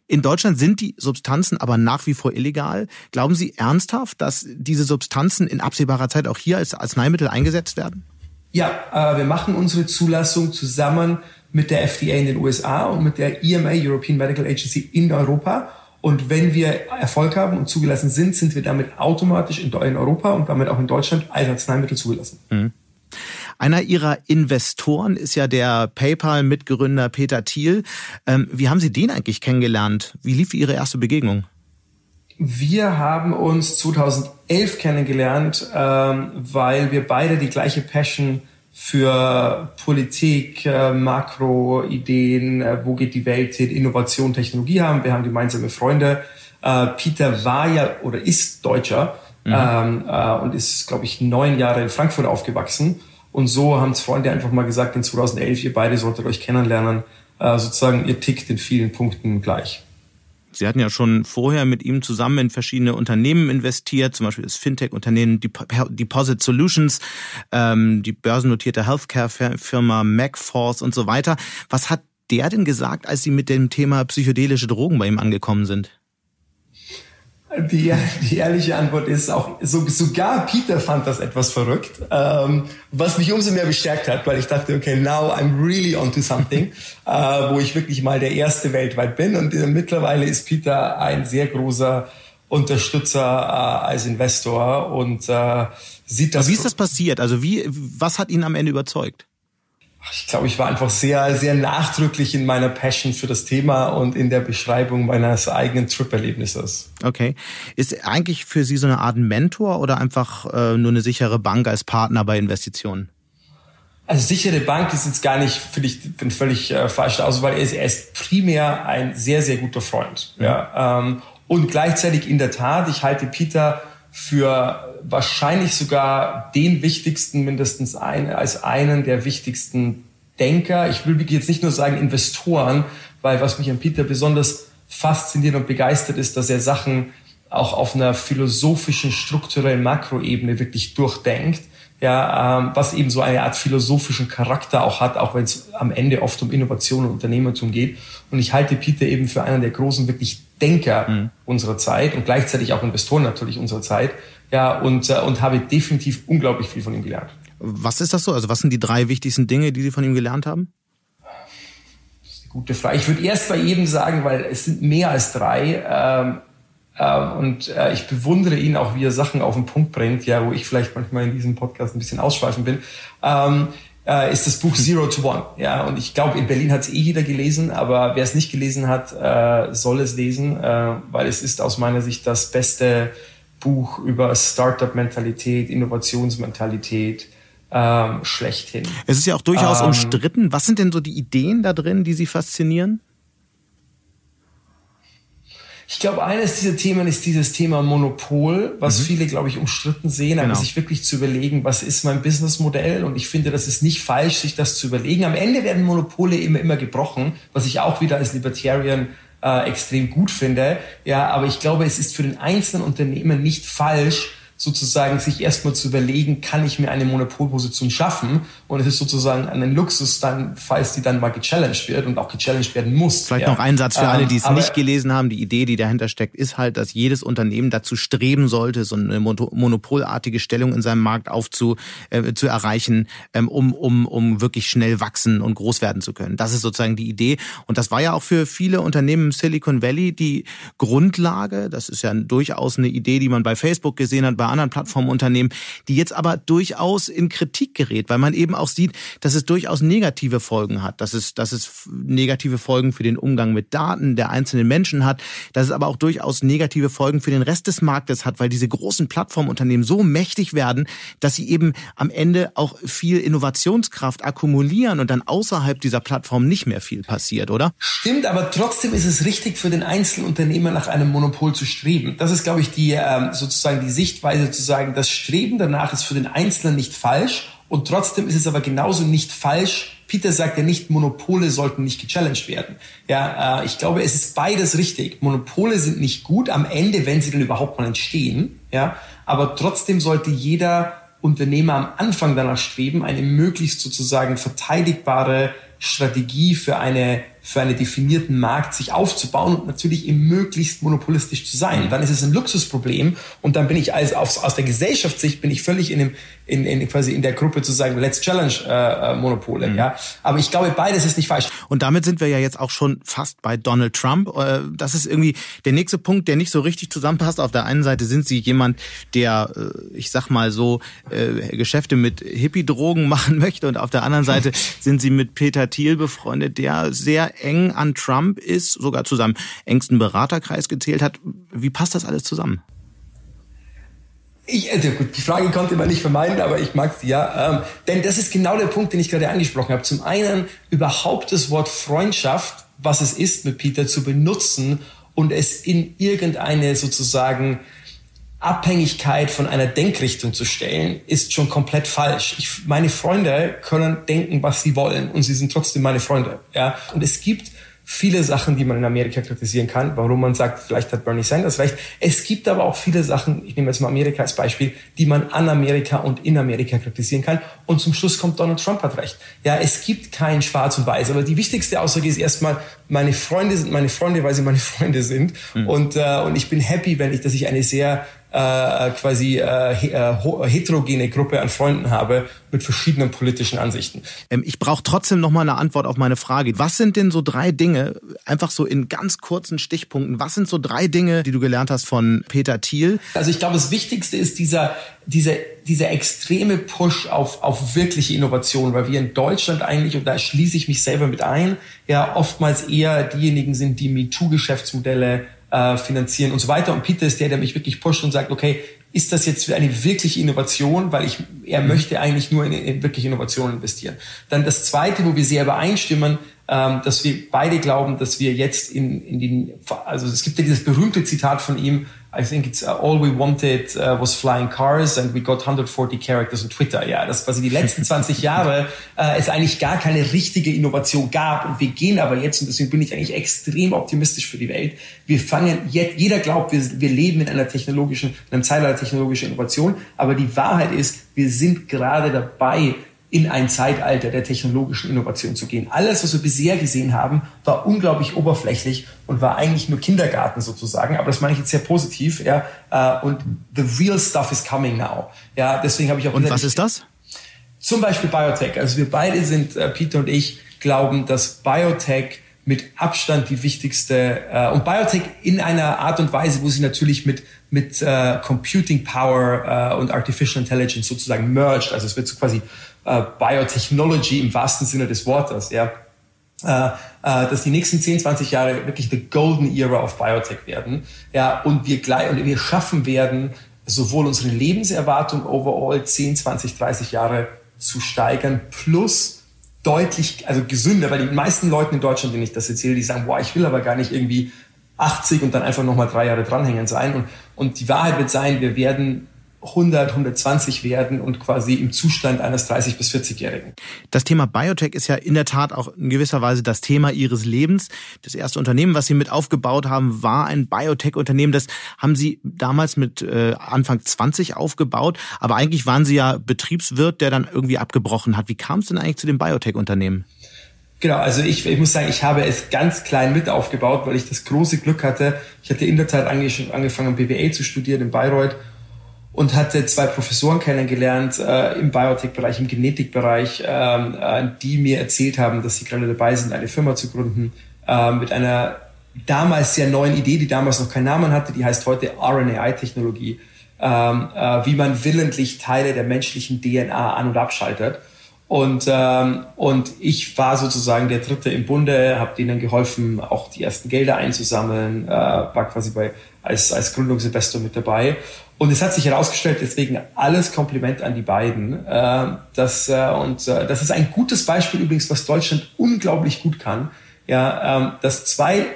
In Deutschland sind die Substanzen aber nach wie vor illegal. Glauben Sie ernsthaft, dass diese Substanzen in absehbarer Zeit auch hier als Arzneimittel eingesetzt werden? Ja, äh, wir machen unsere Zulassung zusammen mit der FDA in den USA und mit der EMA, European Medical Agency in Europa. Und wenn wir Erfolg haben und zugelassen sind, sind wir damit automatisch in, Europa und damit auch in Deutschland als Arzneimittel zugelassen. Mhm. Einer Ihrer Investoren ist ja der PayPal-Mitgründer Peter Thiel. Ähm, wie haben Sie den eigentlich kennengelernt? Wie lief Ihre erste Begegnung? Wir haben uns 2011 kennengelernt, ähm, weil wir beide die gleiche Passion für Politik, äh, Makroideen, äh, wo geht die Welt hin, Innovation, Technologie haben. Wir haben gemeinsame Freunde. Äh, Peter war ja oder ist Deutscher mhm. ähm, äh, und ist, glaube ich, neun Jahre in Frankfurt aufgewachsen. Und so haben Freunde einfach mal gesagt, in 2011, ihr beide solltet euch kennenlernen. Äh, sozusagen, ihr tickt in vielen Punkten gleich. Sie hatten ja schon vorher mit ihm zusammen in verschiedene Unternehmen investiert, zum Beispiel das Fintech-Unternehmen Deposit Solutions, ähm, die börsennotierte Healthcare-Firma MacForce und so weiter. Was hat der denn gesagt, als Sie mit dem Thema psychedelische Drogen bei ihm angekommen sind? Die, die ehrliche Antwort ist auch, so, sogar Peter fand das etwas verrückt, ähm, was mich umso mehr bestärkt hat, weil ich dachte, okay, now I'm really onto something, äh, wo ich wirklich mal der Erste weltweit bin. Und äh, mittlerweile ist Peter ein sehr großer Unterstützer äh, als Investor und äh, sieht das. Wie ist das passiert? Also wie, was hat ihn am Ende überzeugt? Ich glaube, ich war einfach sehr, sehr nachdrücklich in meiner Passion für das Thema und in der Beschreibung meines eigenen Trip-Erlebnisses. Okay. Ist eigentlich für Sie so eine Art Mentor oder einfach äh, nur eine sichere Bank als Partner bei Investitionen? Also sichere Bank ist jetzt gar nicht, finde ich, ein völlig äh, falsch aus, weil er ist, er ist primär ein sehr, sehr guter Freund. Mhm. Ja, ähm, und gleichzeitig in der Tat, ich halte Peter für wahrscheinlich sogar den wichtigsten, mindestens ein, als einen der wichtigsten Denker. Ich will jetzt nicht nur sagen Investoren, weil was mich an Peter besonders fasziniert und begeistert ist, dass er Sachen auch auf einer philosophischen, strukturellen Makroebene wirklich durchdenkt. Ja, ähm, was eben so eine Art philosophischen Charakter auch hat, auch wenn es am Ende oft um Innovation und Unternehmertum geht. Und ich halte Peter eben für einen der großen wirklich Denker mhm. unserer Zeit und gleichzeitig auch Investoren natürlich unserer Zeit. Ja, und, äh, und habe definitiv unglaublich viel von ihm gelernt. Was ist das so? Also was sind die drei wichtigsten Dinge, die Sie von ihm gelernt haben? Das ist eine gute Frage. Ich würde erst bei jedem sagen, weil es sind mehr als drei. Ähm, äh, und äh, ich bewundere ihn auch, wie er Sachen auf den Punkt bringt, ja, wo ich vielleicht manchmal in diesem Podcast ein bisschen ausschweifen bin. Ähm, äh, ist das Buch Zero to One. Ja, und ich glaube, in Berlin hat es eh jeder gelesen, aber wer es nicht gelesen hat, äh, soll es lesen, weil es ist aus meiner Sicht das beste Buch über Startup-Mentalität, Innovationsmentalität ähm, schlechthin. Es ist ja auch durchaus ähm, umstritten. Was sind denn so die Ideen da drin, die Sie faszinieren? Ich glaube, eines dieser Themen ist dieses Thema Monopol, was mhm. viele, glaube ich, umstritten sehen, aber genau. sich wirklich zu überlegen, was ist mein Businessmodell? Und ich finde, das ist nicht falsch, sich das zu überlegen. Am Ende werden Monopole immer, immer gebrochen, was ich auch wieder als Libertarian äh, extrem gut finde. Ja, aber ich glaube, es ist für den einzelnen Unternehmen nicht falsch, sozusagen sich erstmal zu überlegen, kann ich mir eine Monopolposition schaffen? Und es ist sozusagen ein Luxus dann, falls die dann mal gechallenged wird und auch gechallenged werden muss. Vielleicht ja. noch ein Satz für alle, die es ähm, nicht gelesen haben. Die Idee, die dahinter steckt, ist halt, dass jedes Unternehmen dazu streben sollte, so eine monopolartige Stellung in seinem Markt aufzu, äh, zu erreichen, ähm, um, um, um wirklich schnell wachsen und groß werden zu können. Das ist sozusagen die Idee. Und das war ja auch für viele Unternehmen im Silicon Valley die Grundlage. Das ist ja durchaus eine Idee, die man bei Facebook gesehen hat, bei anderen Plattformunternehmen, die jetzt aber durchaus in Kritik gerät, weil man eben auch sieht, dass es durchaus negative Folgen hat, dass es, dass es negative Folgen für den Umgang mit Daten der einzelnen Menschen hat, dass es aber auch durchaus negative Folgen für den Rest des Marktes hat, weil diese großen Plattformunternehmen so mächtig werden, dass sie eben am Ende auch viel Innovationskraft akkumulieren und dann außerhalb dieser Plattform nicht mehr viel passiert, oder? Stimmt, aber trotzdem ist es richtig für den Einzelunternehmer nach einem Monopol zu streben. Das ist, glaube ich, die ähm, sozusagen die Sichtweise zu sagen, das Streben danach ist für den Einzelnen nicht falsch und trotzdem ist es aber genauso nicht falsch. Peter sagt ja nicht, Monopole sollten nicht gechallenged werden. Ja, äh, ich glaube, es ist beides richtig. Monopole sind nicht gut am Ende, wenn sie denn überhaupt mal entstehen. Ja, aber trotzdem sollte jeder Unternehmer am Anfang danach streben, eine möglichst sozusagen verteidigbare Strategie für eine für einen definierten Markt sich aufzubauen und natürlich eben möglichst monopolistisch zu sein. Dann ist es ein Luxusproblem und dann bin ich als aus, aus der Gesellschaftssicht bin ich völlig in dem in, in quasi in der Gruppe zu sagen, let's challenge äh, äh, Monopole, mhm. ja. Aber ich glaube, beides ist nicht falsch. Und damit sind wir ja jetzt auch schon fast bei Donald Trump. Äh, das ist irgendwie der nächste Punkt, der nicht so richtig zusammenpasst. Auf der einen Seite sind Sie jemand, der, äh, ich sag mal so, Geschäfte mit Hippie-Drogen machen möchte und auf der anderen Seite sind Sie mit Peter Thiel befreundet, der sehr eng an Trump ist, sogar zu seinem engsten Beraterkreis gezählt hat. Wie passt das alles zusammen? Ich, äh, gut, die Frage konnte man nicht vermeiden, aber ich mag sie ja. Ähm, denn das ist genau der Punkt, den ich gerade angesprochen habe. Zum einen überhaupt das Wort Freundschaft, was es ist mit Peter, zu benutzen und es in irgendeine sozusagen Abhängigkeit von einer Denkrichtung zu stellen, ist schon komplett falsch. Ich, meine Freunde können denken, was sie wollen und sie sind trotzdem meine Freunde. Ja? Und es gibt viele Sachen, die man in Amerika kritisieren kann, warum man sagt, vielleicht hat Bernie Sanders recht. Es gibt aber auch viele Sachen, ich nehme jetzt mal Amerika als Beispiel, die man an Amerika und in Amerika kritisieren kann. Und zum Schluss kommt Donald Trump hat recht. Ja, es gibt kein Schwarz und Weiß, aber die wichtigste Aussage ist erstmal, meine Freunde sind meine Freunde, weil sie meine Freunde sind. Mhm. Und, äh, und ich bin happy, wenn ich, dass ich eine sehr äh, quasi äh, äh heterogene Gruppe an Freunden habe mit verschiedenen politischen Ansichten. Ähm, ich brauche trotzdem noch mal eine Antwort auf meine Frage. Was sind denn so drei Dinge, einfach so in ganz kurzen Stichpunkten, was sind so drei Dinge, die du gelernt hast von Peter Thiel? Also ich glaube, das Wichtigste ist dieser, dieser, dieser extreme Push auf, auf wirkliche Innovation, weil wir in Deutschland eigentlich, und da schließe ich mich selber mit ein, ja oftmals eher diejenigen sind, die MeToo-Geschäftsmodelle äh, finanzieren und so weiter. Und Peter ist der, der mich wirklich pusht und sagt, okay, ist das jetzt für eine wirkliche Innovation, weil ich, er mhm. möchte eigentlich nur in, in wirkliche Innovationen investieren. Dann das Zweite, wo wir sehr übereinstimmen, ähm, dass wir beide glauben, dass wir jetzt in, in den, also es gibt ja dieses berühmte Zitat von ihm, I think it's uh, all we wanted uh, was flying cars and we got 140 characters on Twitter. Ja, das quasi die letzten 20 Jahre äh, es eigentlich gar keine richtige Innovation gab und wir gehen aber jetzt und deswegen bin ich eigentlich extrem optimistisch für die Welt. Wir fangen jetzt, jeder glaubt, wir, wir leben in einer technologischen, in einem Zeitalter technologischer Innovation, aber die Wahrheit ist, wir sind gerade dabei, in ein Zeitalter der technologischen Innovation zu gehen. Alles, was wir bisher gesehen haben, war unglaublich oberflächlich und war eigentlich nur Kindergarten sozusagen. Aber das meine ich jetzt sehr positiv. Ja, äh, und the real stuff is coming now. Ja, deswegen habe ich auch. Und was ist das? Zum Beispiel Biotech. Also wir beide sind, äh, Peter und ich, glauben, dass Biotech mit Abstand die wichtigste äh, und Biotech in einer Art und Weise, wo sie natürlich mit mit äh, Computing Power äh, und Artificial Intelligence sozusagen merged. Also es wird so quasi äh, Biotechnology im wahrsten Sinne des Wortes, ja, äh, äh, dass die nächsten 10, 20 Jahre wirklich the golden era of Biotech werden, ja, und wir gleich, und wir schaffen werden, sowohl unsere Lebenserwartung overall 10, 20, 30 Jahre zu steigern, plus deutlich, also gesünder, weil die meisten Leute in Deutschland, denen ich das erzähle, die sagen, boah, ich will aber gar nicht irgendwie 80 und dann einfach nochmal drei Jahre dranhängen sein. Und, und die Wahrheit wird sein, wir werden 100, 120 werden und quasi im Zustand eines 30 bis 40-Jährigen. Das Thema Biotech ist ja in der Tat auch in gewisser Weise das Thema Ihres Lebens. Das erste Unternehmen, was Sie mit aufgebaut haben, war ein Biotech-Unternehmen. Das haben Sie damals mit äh, Anfang 20 aufgebaut, aber eigentlich waren Sie ja Betriebswirt, der dann irgendwie abgebrochen hat. Wie kam es denn eigentlich zu dem Biotech-Unternehmen? Genau, also ich, ich muss sagen, ich habe es ganz klein mit aufgebaut, weil ich das große Glück hatte. Ich hatte in der Zeit angefangen, BWL zu studieren in Bayreuth und hatte zwei Professoren kennengelernt äh, im Biotech-Bereich, im Genetikbereich, ähm, äh, die mir erzählt haben, dass sie gerade dabei sind, eine Firma zu gründen äh, mit einer damals sehr neuen Idee, die damals noch keinen Namen hatte, die heißt heute RNAi-Technologie, ähm, äh, wie man willentlich Teile der menschlichen DNA an- und abschaltet. Und, ähm, und ich war sozusagen der Dritte im Bunde, habe denen geholfen, auch die ersten Gelder einzusammeln, äh, war quasi bei, als, als Gründungsinvestor mit dabei. Und es hat sich herausgestellt, deswegen alles Kompliment an die beiden. Äh, das, äh, und äh, das ist ein gutes Beispiel übrigens, was Deutschland unglaublich gut kann. Ja, ähm, dass zwei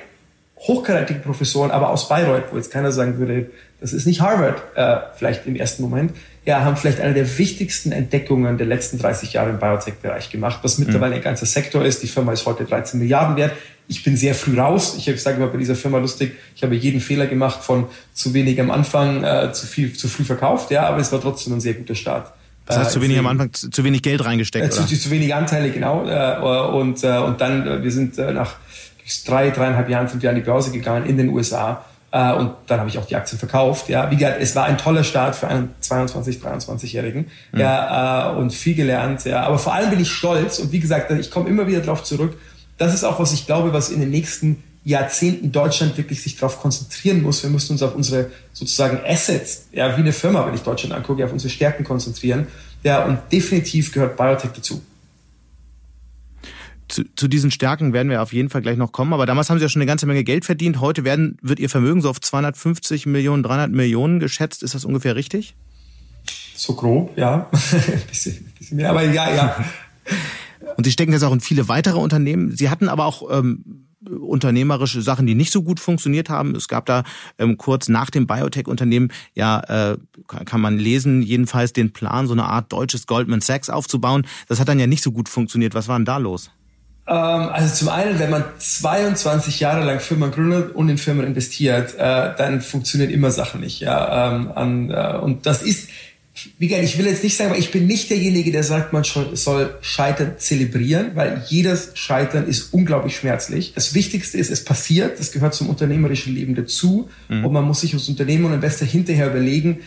hochkarätige Professoren, aber aus Bayreuth, wo jetzt keiner sagen würde, das ist nicht Harvard, äh, vielleicht im ersten Moment, ja, haben vielleicht eine der wichtigsten Entdeckungen der letzten 30 Jahre im Biotech-Bereich gemacht, was mittlerweile ein ganzer Sektor ist. Die Firma ist heute 13 Milliarden wert. Ich bin sehr früh raus. Ich sage immer bei dieser Firma lustig, ich habe jeden Fehler gemacht von zu wenig am Anfang, äh, zu viel, zu früh verkauft, ja, aber es war trotzdem ein sehr guter Start. Das heißt, zu wenig am Anfang, zu, zu wenig Geld reingesteckt, äh, zu, oder? Zu, wenig Anteile, genau. Äh, und, äh, und dann, äh, wir sind äh, nach drei, dreieinhalb Jahren sind wir an die Börse gegangen in den USA äh, und dann habe ich auch die Aktien verkauft. Ja, wie gesagt, es war ein toller Start für einen 22, 23-Jährigen. Mhm. Ja, äh, und viel gelernt. Ja, aber vor allem bin ich stolz und wie gesagt, ich komme immer wieder darauf zurück. Das ist auch was ich glaube, was in den nächsten Jahrzehnten Deutschland wirklich sich darauf konzentrieren muss. Wir müssen uns auf unsere sozusagen Assets, ja, wie eine Firma, wenn ich Deutschland angucke, auf unsere Stärken konzentrieren. Ja, und definitiv gehört Biotech dazu zu, zu diesen Stärken werden wir auf jeden Fall gleich noch kommen. Aber damals haben Sie ja schon eine ganze Menge Geld verdient. Heute werden, wird Ihr Vermögen so auf 250 Millionen, 300 Millionen geschätzt. Ist das ungefähr richtig? So grob, ja. bisschen, bisschen mehr, aber ja, ja. Und Sie stecken jetzt auch in viele weitere Unternehmen. Sie hatten aber auch ähm, unternehmerische Sachen, die nicht so gut funktioniert haben. Es gab da ähm, kurz nach dem Biotech-Unternehmen, ja, äh, kann man lesen, jedenfalls den Plan, so eine Art deutsches Goldman Sachs aufzubauen. Das hat dann ja nicht so gut funktioniert. Was war denn da los? Ähm, also zum einen, wenn man 22 Jahre lang Firmen gründet und in Firmen investiert, äh, dann funktionieren immer Sachen nicht. Ja, ähm, an, äh, und das ist, wie gesagt, ich will jetzt nicht sagen, weil ich bin nicht derjenige, der sagt, man soll Scheitern zelebrieren, weil jedes Scheitern ist unglaublich schmerzlich. Das Wichtigste ist, es passiert, das gehört zum unternehmerischen Leben dazu mhm. und man muss sich als Unternehmer und Investor hinterher überlegen,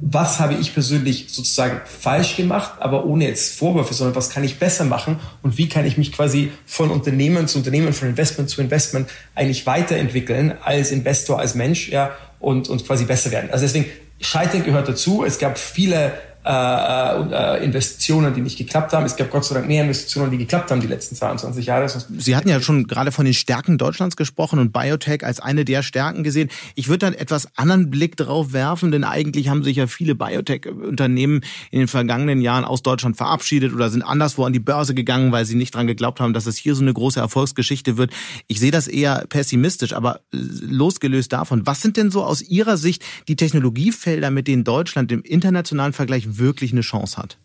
was habe ich persönlich sozusagen falsch gemacht, aber ohne jetzt Vorwürfe, sondern was kann ich besser machen und wie kann ich mich quasi von Unternehmen zu Unternehmen, von Investment zu Investment eigentlich weiterentwickeln als Investor, als Mensch, ja, und, und quasi besser werden. Also deswegen, Scheitern gehört dazu. Es gab viele äh, äh, Investitionen, die nicht geklappt haben. Es gab Gott sei Dank mehr Investitionen, die geklappt haben die letzten 22 Jahre. Sie hatten ja schon gerade von den Stärken Deutschlands gesprochen und Biotech als eine der Stärken gesehen. Ich würde dann etwas anderen Blick drauf werfen, denn eigentlich haben sich ja viele Biotech-Unternehmen in den vergangenen Jahren aus Deutschland verabschiedet oder sind anderswo an die Börse gegangen, weil sie nicht dran geglaubt haben, dass es hier so eine große Erfolgsgeschichte wird. Ich sehe das eher pessimistisch, aber losgelöst davon, was sind denn so aus Ihrer Sicht die Technologiefelder, mit denen Deutschland im internationalen Vergleich wirklich eine Chance hat?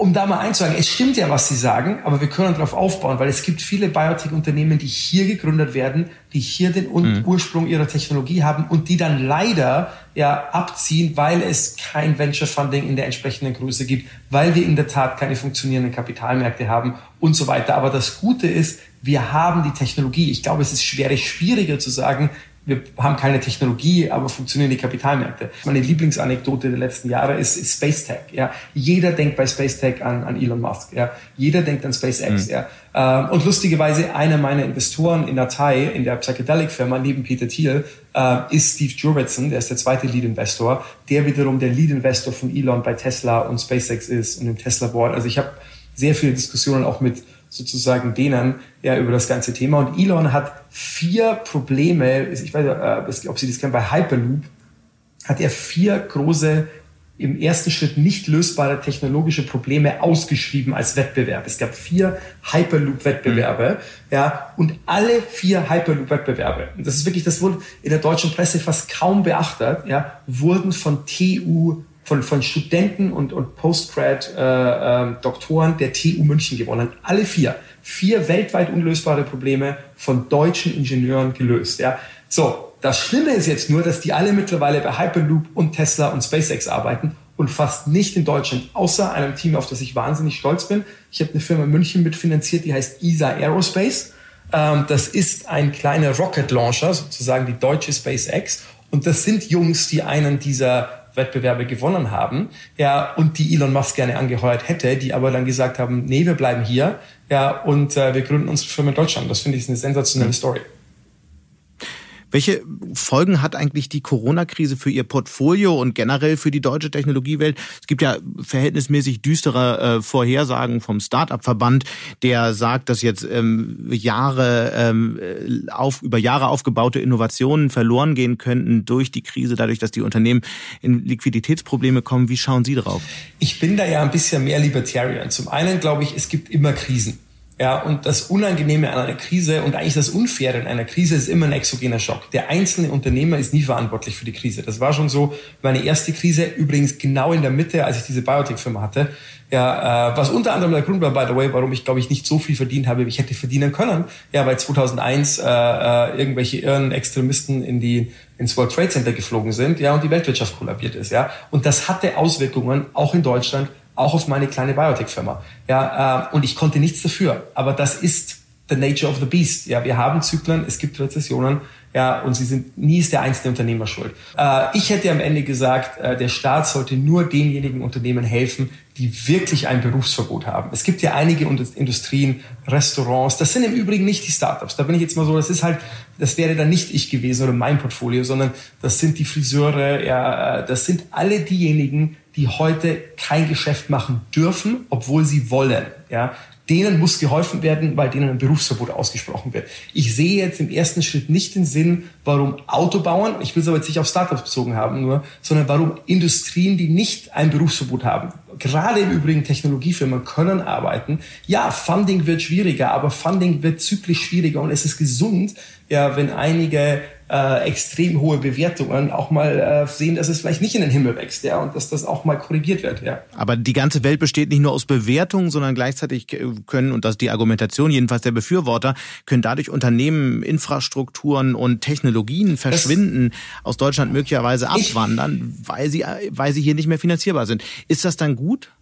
um da mal einzusagen, es stimmt ja, was Sie sagen, aber wir können darauf aufbauen, weil es gibt viele Biotech-Unternehmen, die hier gegründet werden, die hier den mhm. Ursprung ihrer Technologie haben und die dann leider ja abziehen, weil es kein Venture Funding in der entsprechenden Größe gibt, weil wir in der Tat keine funktionierenden Kapitalmärkte haben und so weiter. Aber das Gute ist, wir haben die Technologie. Ich glaube, es ist schwer, schwieriger zu sagen, wir haben keine Technologie, aber funktionieren die Kapitalmärkte. Meine Lieblingsanekdote der letzten Jahre ist, ist Space Tech. Ja. Jeder denkt bei Space Tech an, an Elon Musk. Ja. Jeder denkt an SpaceX. Mhm. Ja. Ähm, und lustigerweise, einer meiner Investoren in Datei, in der Psychedelic-Firma, neben Peter Thiel, äh, ist Steve Jurvetson, der ist der zweite Lead-Investor, der wiederum der Lead-Investor von Elon bei Tesla und SpaceX ist und im Tesla-Board. Also ich habe sehr viele Diskussionen auch mit sozusagen denen ja über das ganze Thema. Und Elon hat vier Probleme, ich weiß nicht, äh, ob Sie das kennen, bei Hyperloop hat er vier große im ersten Schritt nicht lösbare technologische Probleme ausgeschrieben als Wettbewerb. Es gab vier Hyperloop-Wettbewerbe, mhm. ja, und alle vier Hyperloop-Wettbewerbe, und das ist wirklich, das wurde in der deutschen Presse fast kaum beachtet, ja, wurden von TU von, von Studenten und, und Postgrad-Doktoren äh, äh, der TU München gewonnen. Alle vier. Vier weltweit unlösbare Probleme von deutschen Ingenieuren gelöst. Ja. So, das Schlimme ist jetzt nur, dass die alle mittlerweile bei Hyperloop und Tesla und SpaceX arbeiten und fast nicht in Deutschland, außer einem Team, auf das ich wahnsinnig stolz bin. Ich habe eine Firma in München mitfinanziert, die heißt ESA Aerospace. Ähm, das ist ein kleiner Rocket Launcher, sozusagen die deutsche SpaceX. Und das sind Jungs, die einen dieser Wettbewerbe gewonnen haben, ja, und die Elon Musk gerne angeheuert hätte, die aber dann gesagt haben, nee, wir bleiben hier, ja, und äh, wir gründen unsere Firma in Deutschland. Das finde ich eine sensationelle Story. Welche Folgen hat eigentlich die Corona-Krise für Ihr Portfolio und generell für die deutsche Technologiewelt? Es gibt ja verhältnismäßig düstere äh, Vorhersagen vom Start-up-Verband, der sagt, dass jetzt ähm, Jahre ähm, auf, über Jahre aufgebaute Innovationen verloren gehen könnten durch die Krise, dadurch, dass die Unternehmen in Liquiditätsprobleme kommen. Wie schauen Sie darauf? Ich bin da ja ein bisschen mehr Libertarian. Zum einen glaube ich, es gibt immer Krisen. Ja, und das Unangenehme an einer Krise und eigentlich das Unfaire in einer Krise ist immer ein exogener Schock. Der einzelne Unternehmer ist nie verantwortlich für die Krise. Das war schon so meine erste Krise, übrigens genau in der Mitte, als ich diese Biotech-Firma hatte. Ja, äh, was unter anderem der Grund war, by the way, warum ich, glaube ich, nicht so viel verdient habe, wie ich hätte verdienen können. Ja, weil 2001 äh, äh, irgendwelche irren Extremisten in die ins World Trade Center geflogen sind, ja, und die Weltwirtschaft kollabiert ist, ja. Und das hatte Auswirkungen auch in Deutschland auch auf meine kleine Biotech-Firma. Ja, äh, und ich konnte nichts dafür. Aber das ist the nature of the beast. Ja, wir haben Zyklen, es gibt Rezessionen, ja, und sie sind nie ist der einzelne Unternehmer schuld. Äh, ich hätte am Ende gesagt, äh, der Staat sollte nur denjenigen Unternehmen helfen, die wirklich ein Berufsverbot haben. Es gibt ja einige Industrien, Restaurants, das sind im Übrigen nicht die Startups. Da bin ich jetzt mal so, das ist halt, das wäre dann nicht ich gewesen oder mein Portfolio, sondern das sind die Friseure, ja, äh, das sind alle diejenigen, die heute kein Geschäft machen dürfen, obwohl sie wollen. Ja, denen muss geholfen werden, weil denen ein Berufsverbot ausgesprochen wird. Ich sehe jetzt im ersten Schritt nicht den Sinn, warum Autobauern, ich will es aber jetzt nicht auf Startups bezogen haben nur, sondern warum Industrien, die nicht ein Berufsverbot haben, gerade im Übrigen Technologiefirmen können arbeiten. Ja, Funding wird schwieriger, aber Funding wird zyklisch schwieriger und es ist gesund, ja, wenn einige äh, extrem hohe Bewertungen auch mal äh, sehen, dass es vielleicht nicht in den Himmel wächst, ja, und dass das auch mal korrigiert wird, ja. Aber die ganze Welt besteht nicht nur aus Bewertungen, sondern gleichzeitig können, und das ist die Argumentation jedenfalls der Befürworter, können dadurch Unternehmen, Infrastrukturen und Technologien verschwinden, das, aus Deutschland möglicherweise abwandern, weil sie, weil sie hier nicht mehr finanzierbar sind. Ist das dann gut?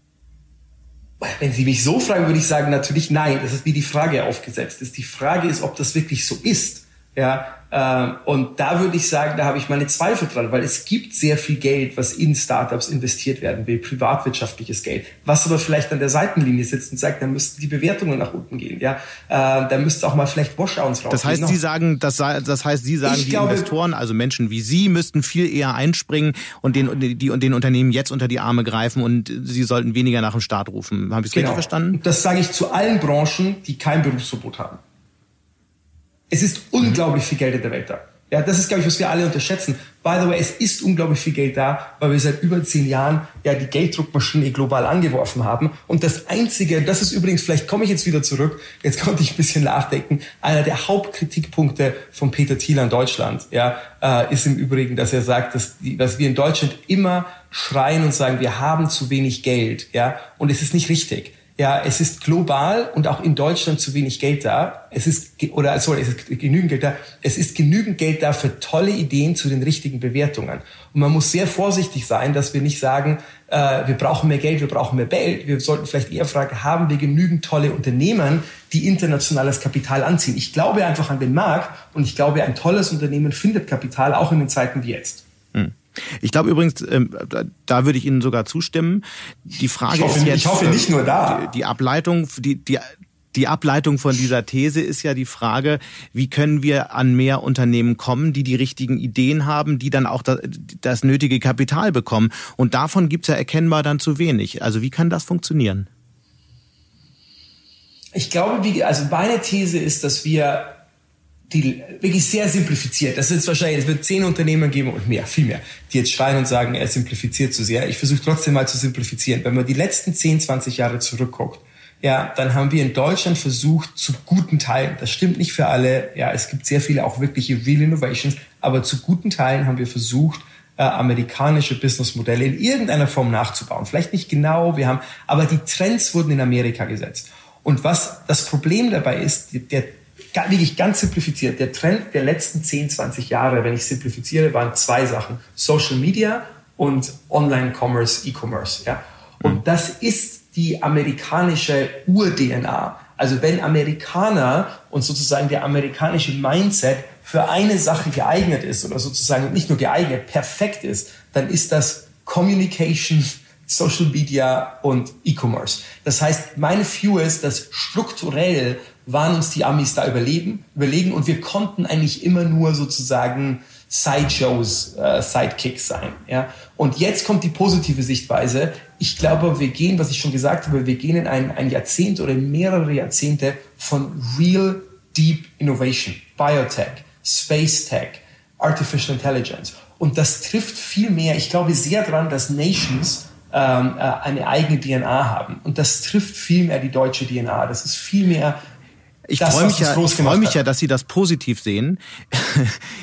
Wenn Sie mich so fragen, würde ich sagen, natürlich nein. Das ist wie die Frage aufgesetzt ist. Die Frage ist, ob das wirklich so ist. Ja, ähm, und da würde ich sagen, da habe ich meine Zweifel dran, weil es gibt sehr viel Geld, was in Startups investiert werden will, privatwirtschaftliches Geld, was aber vielleicht an der Seitenlinie sitzt und sagt, da müssten die Bewertungen nach unten gehen, ja, äh, da müsste auch mal vielleicht Washouts raus. Das heißt, Sie sagen, das, das heißt, Sie sagen, ich die glaube, Investoren, also Menschen wie Sie, müssten viel eher einspringen und den, die, die, den Unternehmen jetzt unter die Arme greifen und Sie sollten weniger nach dem Start rufen. Habe ich es genau. richtig verstanden? Das sage ich zu allen Branchen, die kein Berufsverbot haben. Es ist unglaublich viel Geld in der Welt da. Ja, das ist, glaube ich, was wir alle unterschätzen. By the way, es ist unglaublich viel Geld da, weil wir seit über zehn Jahren ja die Gelddruckmaschine global angeworfen haben. Und das Einzige, das ist übrigens, vielleicht komme ich jetzt wieder zurück, jetzt konnte ich ein bisschen nachdenken, einer der Hauptkritikpunkte von Peter Thiel an Deutschland, ja, äh, ist im Übrigen, dass er sagt, dass, die, dass wir in Deutschland immer schreien und sagen, wir haben zu wenig Geld, ja, und es ist nicht richtig ja, es ist global und auch in Deutschland zu wenig Geld da. Es ist, oder sorry, es ist genügend Geld da. Es ist genügend Geld da für tolle Ideen zu den richtigen Bewertungen. Und man muss sehr vorsichtig sein, dass wir nicht sagen, äh, wir brauchen mehr Geld, wir brauchen mehr Geld. Wir sollten vielleicht eher fragen, haben wir genügend tolle Unternehmen, die internationales Kapital anziehen? Ich glaube einfach an den Markt und ich glaube, ein tolles Unternehmen findet Kapital auch in den Zeiten wie jetzt. Ich glaube übrigens, ähm, da würde ich Ihnen sogar zustimmen. Die Frage hoffe, ist jetzt, ich hoffe nicht nur da. Die, die Ableitung, die, die, die Ableitung von dieser These ist ja die Frage, wie können wir an mehr Unternehmen kommen, die die richtigen Ideen haben, die dann auch das, das nötige Kapital bekommen. Und davon gibt es ja erkennbar dann zu wenig. Also wie kann das funktionieren? Ich glaube, wie, also meine These ist, dass wir die wirklich sehr simplifiziert. Das ist wahrscheinlich, es wird zehn Unternehmen geben und mehr, viel mehr, die jetzt schreien und sagen, er simplifiziert zu sehr. Ich versuche trotzdem mal zu simplifizieren. Wenn man die letzten 10, 20 Jahre zurückguckt, ja, dann haben wir in Deutschland versucht, zu guten Teilen, das stimmt nicht für alle, ja, es gibt sehr viele auch wirkliche Real Innovations, aber zu guten Teilen haben wir versucht, äh, amerikanische Businessmodelle in irgendeiner Form nachzubauen. Vielleicht nicht genau, wir haben, aber die Trends wurden in Amerika gesetzt. Und was das Problem dabei ist, der wirklich ganz simplifiziert, der Trend der letzten 10, 20 Jahre, wenn ich simplifiziere, waren zwei Sachen. Social Media und Online-Commerce, E-Commerce. Ja? Und mhm. das ist die amerikanische Ur-DNA. Also wenn Amerikaner und sozusagen der amerikanische Mindset für eine Sache geeignet ist oder sozusagen nicht nur geeignet, perfekt ist, dann ist das Communication, Social Media und E-Commerce. Das heißt, meine View ist, dass strukturell waren uns die Amis da überleben, überlegen und wir konnten eigentlich immer nur sozusagen Sideshows, äh, Sidekicks sein. Ja? Und jetzt kommt die positive Sichtweise. Ich glaube, wir gehen, was ich schon gesagt habe, wir gehen in ein, ein Jahrzehnt oder mehrere Jahrzehnte von Real Deep Innovation, Biotech, Space Tech, Artificial Intelligence. Und das trifft viel mehr, ich glaube sehr daran, dass Nations ähm, äh, eine eigene DNA haben. Und das trifft viel mehr die deutsche DNA. Das ist viel mehr ich freue mich, ja, ich freu mich ja, dass Sie das positiv sehen.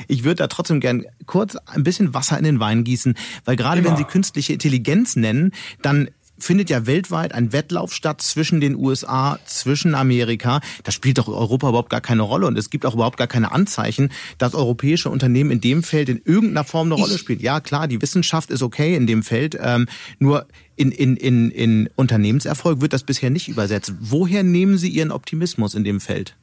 Ich würde da trotzdem gern kurz ein bisschen Wasser in den Wein gießen, weil gerade Immer. wenn Sie künstliche Intelligenz nennen, dann findet ja weltweit ein Wettlauf statt zwischen den USA, zwischen Amerika. Da spielt doch Europa überhaupt gar keine Rolle und es gibt auch überhaupt gar keine Anzeichen, dass europäische Unternehmen in dem Feld in irgendeiner Form eine Rolle spielen. Ja, klar, die Wissenschaft ist okay in dem Feld, ähm, nur in, in, in, in Unternehmenserfolg wird das bisher nicht übersetzt. Woher nehmen Sie Ihren Optimismus in dem Feld?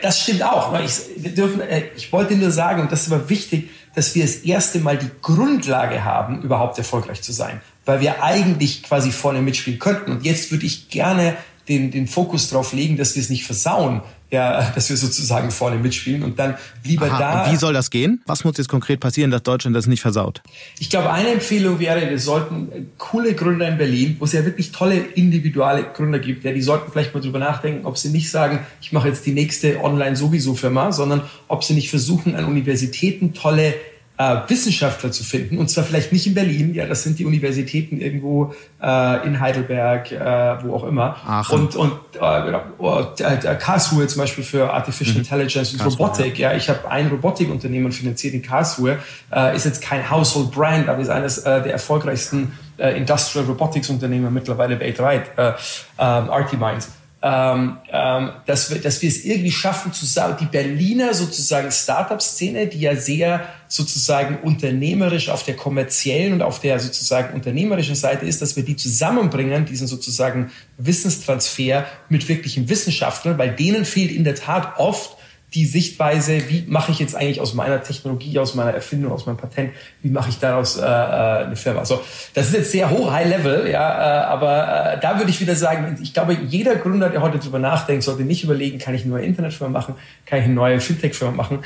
Das stimmt auch. Ich, wir dürfen, äh, ich wollte nur sagen, und das ist aber wichtig, dass wir das erste Mal die Grundlage haben, überhaupt erfolgreich zu sein weil wir eigentlich quasi vorne mitspielen könnten. Und jetzt würde ich gerne den, den Fokus darauf legen, dass wir es nicht versauen, ja, dass wir sozusagen vorne mitspielen und dann lieber Aha, da. Und wie soll das gehen? Was muss jetzt konkret passieren, dass Deutschland das nicht versaut? Ich glaube, eine Empfehlung wäre, wir sollten coole Gründer in Berlin, wo es ja wirklich tolle individuelle Gründer gibt, ja, die sollten vielleicht mal drüber nachdenken, ob sie nicht sagen, ich mache jetzt die nächste Online-Sowieso-Firma, sondern ob sie nicht versuchen, an Universitäten tolle äh, Wissenschaftler zu finden. Und zwar vielleicht nicht in Berlin, ja, das sind die Universitäten irgendwo äh, in Heidelberg, äh, wo auch immer. Aachen. Und, und äh, genau, äh, Karlsruhe zum Beispiel für Artificial mhm. Intelligence und Karlsruhe, Robotik. Ja. ja, ich habe ein Robotikunternehmen finanziert in Karlsruhe. Äh, ist jetzt kein Household Brand, aber ist eines äh, der erfolgreichsten äh, Industrial Robotics Unternehmen mittlerweile weltweit, äh, äh, Artiminds ähm, ähm, dass, wir, dass wir es irgendwie schaffen, zusammen die Berliner sozusagen Startup-Szene, die ja sehr sozusagen unternehmerisch auf der kommerziellen und auf der sozusagen unternehmerischen Seite ist, dass wir die zusammenbringen, diesen sozusagen Wissenstransfer mit wirklichen Wissenschaftlern, weil denen fehlt in der Tat oft die Sichtweise, wie mache ich jetzt eigentlich aus meiner Technologie, aus meiner Erfindung, aus meinem Patent, wie mache ich daraus äh, äh eine Firma? Also das ist jetzt sehr hoch, High Level, ja, äh, aber äh, da würde ich wieder sagen, ich glaube, jeder Gründer, der heute drüber nachdenkt, sollte nicht überlegen, kann ich eine neue Internetfirma machen, kann ich eine neue Fintech-Firma machen.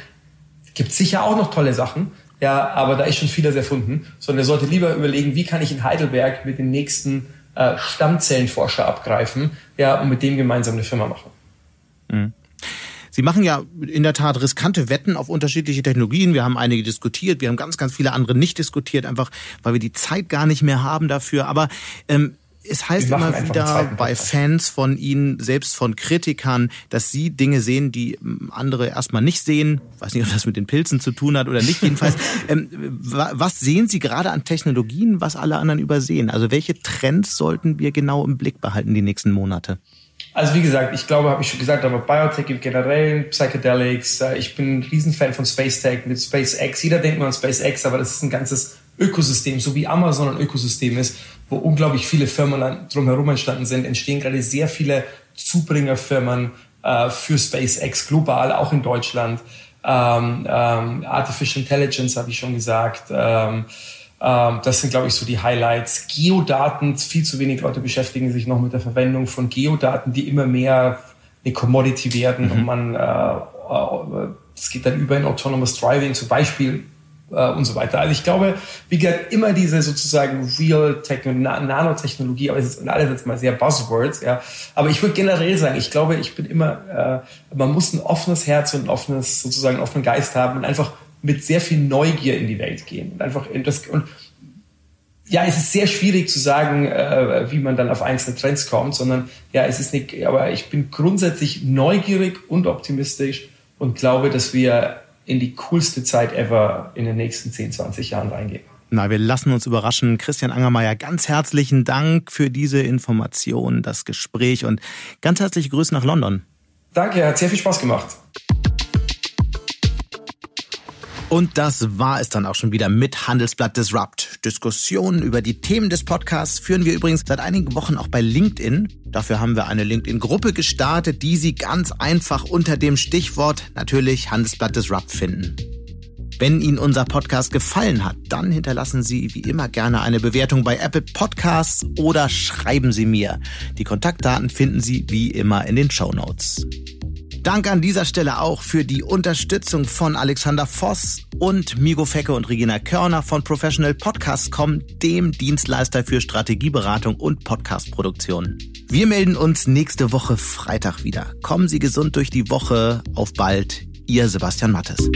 Gibt sicher auch noch tolle Sachen, ja, aber da ist schon vieles erfunden, sondern er sollte lieber überlegen, wie kann ich in Heidelberg mit den nächsten äh, Stammzellenforscher abgreifen, ja, und mit dem gemeinsam eine Firma machen. Mhm. Sie machen ja in der Tat riskante Wetten auf unterschiedliche Technologien. Wir haben einige diskutiert, wir haben ganz, ganz viele andere nicht diskutiert, einfach weil wir die Zeit gar nicht mehr haben dafür. Aber ähm, es heißt immer wieder bei Fans von Ihnen, selbst von Kritikern, dass Sie Dinge sehen, die ähm, andere erstmal nicht sehen. Ich weiß nicht, ob das mit den Pilzen zu tun hat oder nicht. Jedenfalls, ähm, was sehen Sie gerade an Technologien, was alle anderen übersehen? Also welche Trends sollten wir genau im Blick behalten die nächsten Monate? Also wie gesagt, ich glaube, habe ich schon gesagt, aber Biotech im Generellen, Psychedelics, äh, ich bin ein Riesenfan von Space Tech mit SpaceX. Jeder denkt mal an SpaceX, aber das ist ein ganzes Ökosystem, so wie Amazon ein Ökosystem ist, wo unglaublich viele Firmen drumherum entstanden sind, entstehen gerade sehr viele Zubringerfirmen äh, für SpaceX global, auch in Deutschland. Ähm, ähm, Artificial Intelligence habe ich schon gesagt. Ähm, ähm, das sind, glaube ich, so die Highlights. Geodaten, viel zu wenig Leute beschäftigen sich noch mit der Verwendung von Geodaten, die immer mehr eine Commodity werden mhm. und man, äh, äh, es geht dann über in Autonomous Driving, zum Beispiel äh, und so weiter. Also ich glaube, wie gesagt, immer diese sozusagen Real Tech und Nanotechnologie, aber es ist alles jetzt mal sehr Buzzwords, ja. Aber ich würde generell sagen, ich glaube, ich bin immer, äh, man muss ein offenes Herz und ein offenes, sozusagen offenen Geist haben und einfach mit sehr viel Neugier in die Welt gehen und einfach in das und ja, es ist sehr schwierig zu sagen, äh, wie man dann auf einzelne Trends kommt, sondern ja, es ist nicht, aber ich bin grundsätzlich neugierig und optimistisch und glaube, dass wir in die coolste Zeit ever in den nächsten 10, 20 Jahren reingehen. Na, wir lassen uns überraschen. Christian Angermeier, ganz herzlichen Dank für diese Information, das Gespräch und ganz herzliche Grüße nach London. Danke, hat sehr viel Spaß gemacht. Und das war es dann auch schon wieder mit Handelsblatt Disrupt. Diskussionen über die Themen des Podcasts führen wir übrigens seit einigen Wochen auch bei LinkedIn. Dafür haben wir eine LinkedIn-Gruppe gestartet, die Sie ganz einfach unter dem Stichwort natürlich Handelsblatt Disrupt finden. Wenn Ihnen unser Podcast gefallen hat, dann hinterlassen Sie wie immer gerne eine Bewertung bei Apple Podcasts oder schreiben Sie mir. Die Kontaktdaten finden Sie wie immer in den Show Notes. Dank an dieser Stelle auch für die Unterstützung von Alexander Voss und Migo Fecke und Regina Körner von Professional Podcast.com, dem Dienstleister für Strategieberatung und Podcastproduktion. Wir melden uns nächste Woche Freitag wieder. Kommen Sie gesund durch die Woche. Auf bald, Ihr Sebastian Mattes.